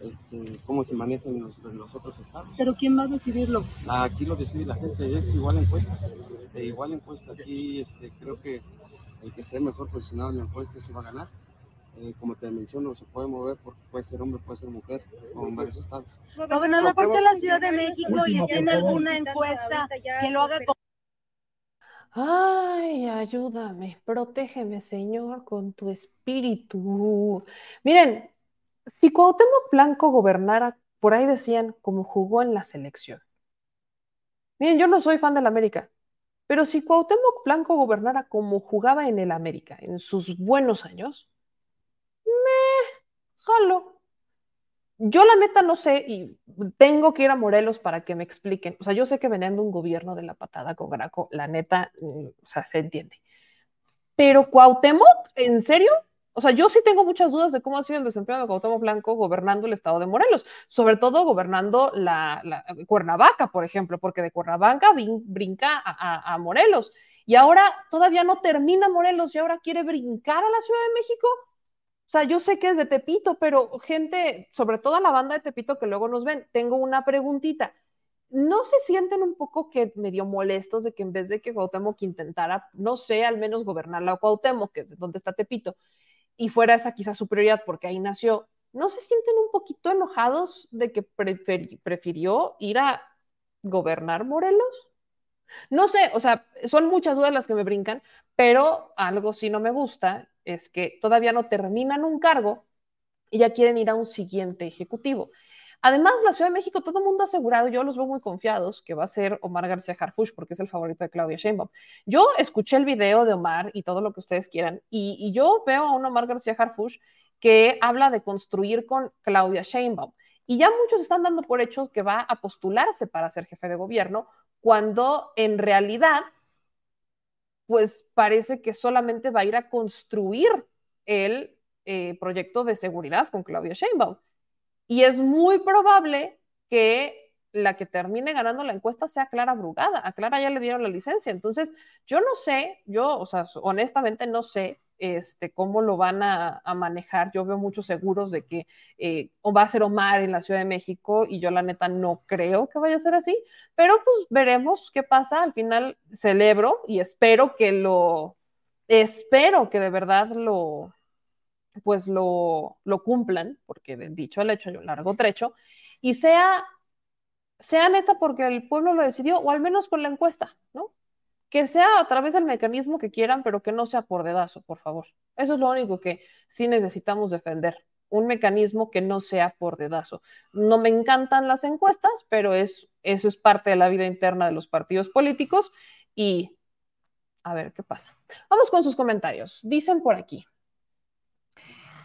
este, cómo se manejen los, los otros estados. ¿Pero quién va a decidirlo? Aquí lo decide la gente, es igual encuesta. E igual encuesta, aquí este, creo que el que esté mejor posicionado en la encuesta se va a ganar. Eh, como te menciono, se puede mover porque puede ser hombre, puede ser mujer, como en varios estados. Gobernador, ¿por qué la Ciudad de México y tiene alguna encuesta que lo haga con Ay, ayúdame, protégeme, Señor, con tu espíritu. Miren, si Cuauhtémoc Blanco gobernara, por ahí decían, como jugó en la selección. Miren, yo no soy fan del América, pero si Cuauhtémoc Blanco gobernara como jugaba en el América, en sus buenos años, me jalo. Yo la neta no sé y tengo que ir a Morelos para que me expliquen. O sea, yo sé que venían de un gobierno de la patada con Graco, la neta, mm, o sea, se entiende. Pero Cuauhtémoc, ¿en serio? O sea, yo sí tengo muchas dudas de cómo ha sido el desempeño de Cuauhtémoc Blanco gobernando el estado de Morelos, sobre todo gobernando la, la- Cuernavaca, por ejemplo, porque de Cuernavaca vin- brinca a, a- a Morelos. Y ahora todavía no termina Morelos y ahora quiere brincar a la Ciudad de México. O sea, yo sé que es de Tepito, pero gente, sobre todo la banda de Tepito que luego nos ven, tengo una preguntita. ¿No se sienten un poco que medio molestos de que en vez de que Cuauhtémoc intentara, no sé, al menos gobernar la Cuauhtémoc, que es de donde está Tepito, y fuera esa quizás su prioridad porque ahí nació, ¿no se sienten un poquito enojados de que prefirió ir a gobernar Morelos? No sé, o sea, son muchas dudas las que me brincan, pero algo sí no me gusta es que todavía no terminan un cargo y ya quieren ir a un siguiente ejecutivo. Además, la Ciudad de México, todo el mundo ha asegurado, yo los veo muy confiados, que va a ser Omar García Harfuch, porque es el favorito de Claudia Sheinbaum. Yo escuché el video de Omar y todo lo que ustedes quieran, y, yo veo a un Omar García Harfuch que habla de construir con Claudia Sheinbaum. Y ya muchos están dando por hecho que va a postularse para ser jefe de gobierno, cuando en realidad, pues parece que solamente va a ir a construir el eh, proyecto de seguridad con Claudia Sheinbaum. Y es muy probable que la que termine ganando la encuesta sea Clara Brugada. A Clara ya le dieron la licencia. Entonces, yo no sé, yo, o sea, honestamente no sé este, cómo lo van a, manejar. Yo veo muchos seguros de que eh, va a ser Omar en la Ciudad de México y yo la neta no creo que vaya a ser así, pero pues veremos qué pasa. Al final celebro y espero que lo, espero que de verdad lo, pues lo, lo cumplan, porque del dicho al hecho hay un largo trecho, y sea, sea neta porque el pueblo lo decidió, o al menos con la encuesta, ¿no? Que sea a través del mecanismo que quieran, pero que no sea por dedazo, por favor. Eso es lo único que sí necesitamos defender, un mecanismo que no sea por dedazo. No me encantan las encuestas, pero es, eso es parte de la vida interna de los partidos políticos y a ver qué pasa. Vamos con sus comentarios. Dicen por aquí.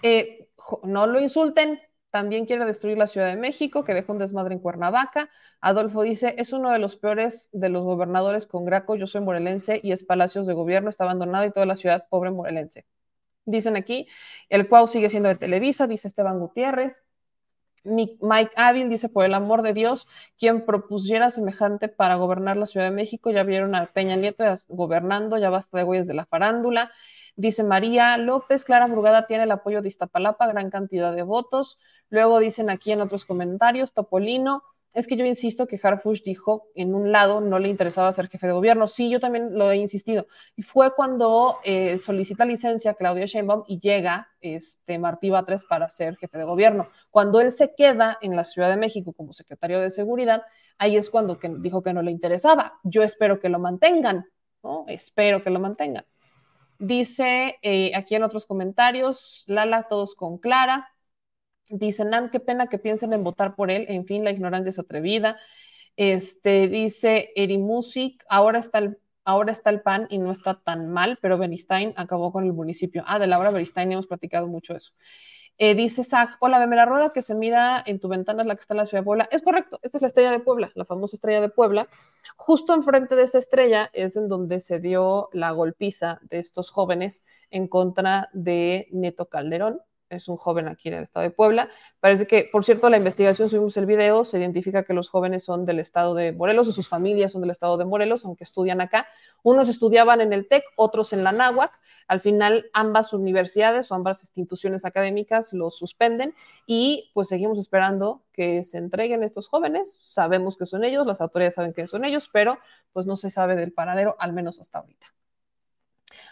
Eh, no lo insulten, también quiere destruir la Ciudad de México, que dejó un desmadre en Cuernavaca. Adolfo dice, es uno de los peores de los gobernadores con Graco, yo soy morelense y es Palacios de Gobierno, está abandonado y toda la ciudad pobre morelense. Dicen aquí, el Cuau sigue siendo de Televisa, dice Esteban Gutiérrez. Mike Ávil dice, por el amor de Dios, quien propusiera semejante para gobernar la Ciudad de México, ya vieron a Peña Nieto gobernando, ya basta de güeyes de la farándula. Dice María López, Clara Brugada tiene el apoyo de Iztapalapa, gran cantidad de votos. Luego dicen aquí en otros comentarios, Topolino, es que yo insisto que Harfush dijo en un lado no le interesaba ser jefe de gobierno. Sí, yo también lo he insistido. Y fue cuando eh, solicita licencia Claudia Sheinbaum y llega este, Martí Batres para ser jefe de gobierno. Cuando él se queda en la Ciudad de México como secretario de Seguridad, ahí es cuando dijo que no le interesaba. Yo espero que lo mantengan, ¿no? Espero que lo mantengan. Dice eh, aquí en otros comentarios, Lala, todos con Clara. Dice, Nan, qué pena que piensen en votar por él. En fin, la ignorancia es atrevida. Este, dice Erimusic, ahora está el ahora está el PAN y no está tan mal, pero Benistain acabó con el municipio. Ah, de Laura Benistain hemos platicado mucho eso. Eh, dice Zach, hola, veme la rueda que se mira en tu ventana, es la que está en la ciudad de Puebla. Es correcto, esta es la estrella de Puebla, la famosa estrella de Puebla. Justo enfrente de esta estrella es en donde se dio la golpiza de estos jóvenes en contra de Neto Calderón es un joven aquí en el estado de Puebla. Parece que, por cierto, la investigación, subimos el video, se identifica que los jóvenes son del estado de Morelos o sus familias son del estado de Morelos, aunque estudian acá. Unos estudiaban en el TEC, otros en la NAHUAC. Al final, ambas universidades o ambas instituciones académicas los suspenden y pues seguimos esperando que se entreguen estos jóvenes. Sabemos que son ellos, las autoridades saben que son ellos, pero pues no se sabe del paradero, al menos hasta ahorita.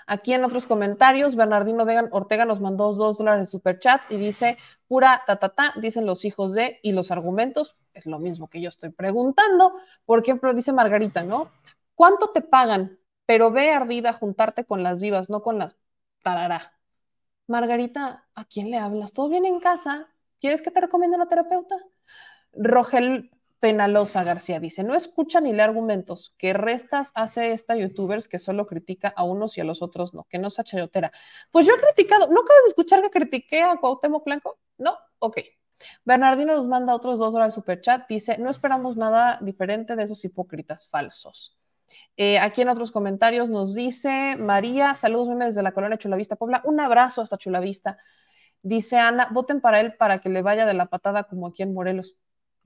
Aquí en otros comentarios, Bernardino Ortega nos mandó dos dólares de super chat y dice, pura ta, ta, ta, dicen los hijos de, y los argumentos, es lo mismo que yo estoy preguntando. Por ejemplo, dice Margarita, ¿no? ¿Cuánto te pagan? Pero ve ardida juntarte con las vivas, no con las tarará. Margarita, ¿a quién le hablas? ¿Todo bien en casa? ¿Quieres que te recomiende una terapeuta? Rogel Penalosa García dice, no escucha ni lee argumentos, que restas hace esta youtubers que solo critica a unos y a los otros no, que no sea chayotera. Pues yo he criticado, ¿no acabas de escuchar que critiqué a Cuauhtémoc Blanco? No, ok. Bernardino nos manda otros dos horas de superchat, dice, no esperamos nada diferente de esos hipócritas falsos. Eh, aquí en otros comentarios nos dice María, saludos memes desde la colonia Chulavista Puebla, un abrazo hasta Chulavista. Dice Ana, voten para él para que le vaya de la patada como aquí en Morelos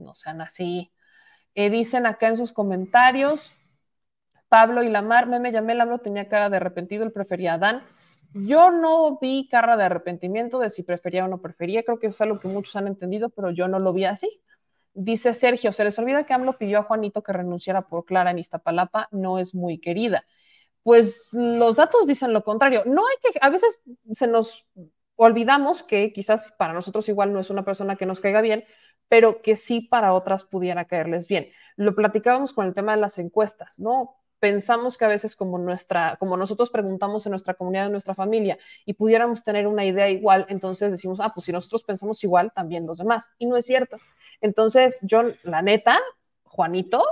no sean así. Eh, dicen acá en sus comentarios, Pablo y Lamar, meme llamé Lambro tenía cara de arrepentido, él prefería a Dan. Yo no vi cara de arrepentimiento de si prefería o no prefería, creo que eso es algo que muchos han entendido, pero yo no lo vi así. Dice Sergio, se les olvida que AMLO pidió a Juanito que renunciara por Clara en Iztapalapa, no es muy querida. Pues los datos dicen lo contrario. No hay que, a veces se nos olvidamos que quizás para nosotros igual no es una persona que nos caiga bien, pero que sí para otras pudiera caerles bien. Lo platicábamos con el tema de las encuestas, ¿no? Pensamos que a veces como nuestra, como nosotros preguntamos en nuestra comunidad, en nuestra familia, y pudiéramos tener una idea igual, entonces decimos, ah, pues si nosotros pensamos igual, también los demás. Y no es cierto. Entonces, yo, la neta, Juanito,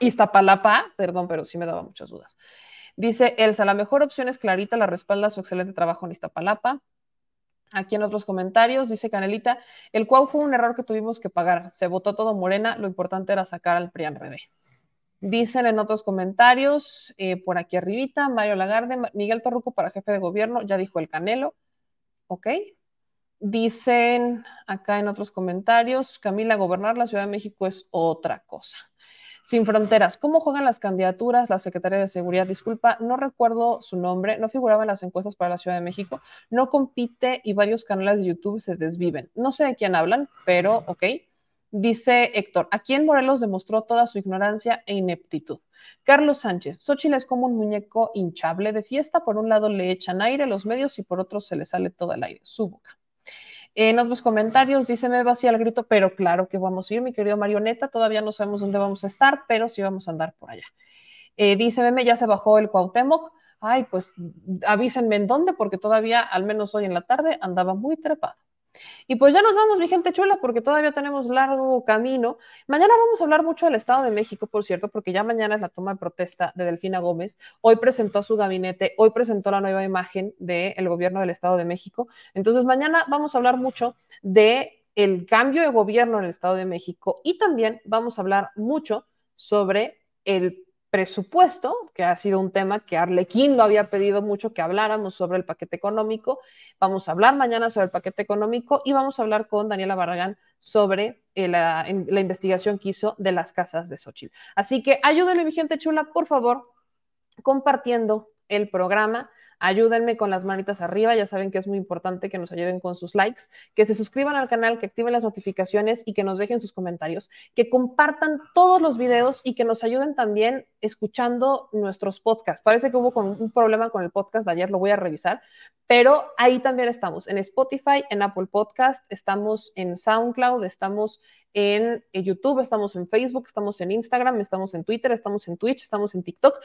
Iztapalapa, perdón, pero sí me daba muchas dudas. Dice Elsa, la mejor opción es Clarita, la respalda su excelente trabajo en Iztapalapa. Aquí en otros comentarios dice Canelita, el cual fue un error que tuvimos que pagar. Se votó todo Morena, lo importante era sacar al PRIAN RD. Dicen en otros comentarios, eh, por aquí arribita, Mario Lagarde, Miguel Torruco para jefe de gobierno, ya dijo el Canelo. Ok. Dicen acá en otros comentarios, Camila, gobernar la Ciudad de México es otra cosa. Sin Fronteras, ¿cómo juegan las candidaturas? La Secretaría de Seguridad, disculpa, no recuerdo su nombre, no figuraba en las encuestas para la Ciudad de México, no compite y varios canales de YouTube se desviven. No sé de quién hablan, pero ok. Dice Héctor, aquí en Morelos demostró toda su ignorancia e ineptitud. Carlos Sánchez, Xochitl es como un muñeco hinchable de fiesta, por un lado le echan aire los medios y por otro se le sale todo el aire, su boca. En otros comentarios dice, me vacía el grito, pero claro que vamos a ir, mi querido Marioneta, todavía no sabemos dónde vamos a estar, pero sí vamos a andar por allá. Eh, dice, meme, ya se bajó el Cuauhtémoc. Ay, pues avísenme en dónde, porque todavía, al menos hoy en la tarde, andaba muy trepado. Y pues ya nos vamos, mi gente chula, porque todavía tenemos largo camino. Mañana vamos a hablar mucho del Estado de México, por cierto, porque ya mañana es la toma de protesta de Delfina Gómez. Hoy presentó su gabinete, hoy presentó la nueva imagen del gobierno del Estado de México. Entonces, mañana vamos a hablar mucho de el cambio de gobierno en el Estado de México y también vamos a hablar mucho sobre el presupuesto, que ha sido un tema que Arlequín lo había pedido mucho que habláramos sobre el paquete económico. Vamos a hablar mañana sobre el paquete económico y vamos a hablar con Daniela Barragán sobre eh, la, investigación que hizo de las casas de Xochitl. Así que ayúdenme, mi gente chula, por favor, compartiendo el programa. Ayúdenme con las manitas arriba, ya saben que es muy importante que nos ayuden con sus likes, que se suscriban al canal, que activen las notificaciones y que nos dejen sus comentarios, que compartan todos los videos y que nos ayuden también escuchando nuestros podcasts. Parece que hubo un problema con el podcast de ayer, lo voy a revisar, pero ahí también estamos, en Spotify, en Apple Podcast, estamos en SoundCloud, estamos en YouTube, estamos en Facebook, estamos en Instagram, estamos en Twitter, estamos en Twitch, estamos en TikTok.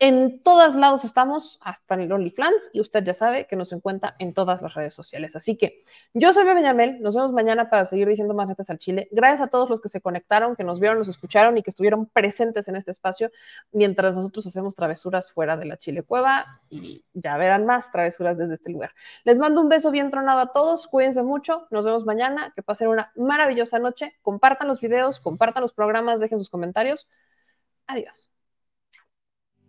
En todos lados estamos, hasta el OnlyFans, y usted ya sabe que nos encuentra en todas las redes sociales. Así que yo soy Bebe Yamel, nos vemos mañana para seguir diciendo más netas al Chile. Gracias a todos los que se conectaron, que nos vieron, nos escucharon y que estuvieron presentes en este espacio mientras nosotros hacemos travesuras fuera de la Chile Cueva y ya verán más travesuras desde este lugar. Les mando un beso bien tronado a todos, cuídense mucho, nos vemos mañana, que pasen una maravillosa noche, compartan los videos, compartan los programas, dejen sus comentarios. Adiós.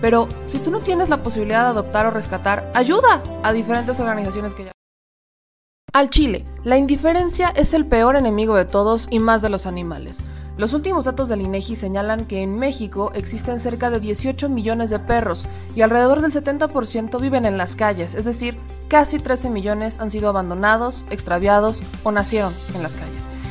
pero si tú no tienes la posibilidad de adoptar o rescatar, ayuda a diferentes organizaciones que ya... Al Chile, la indiferencia es el peor enemigo de todos y más de los animales. Los últimos datos del INEGI señalan que en México existen cerca de 18 millones de perros y alrededor del 70% viven en las calles, es decir, casi 13 millones han sido abandonados, extraviados o nacieron en las calles.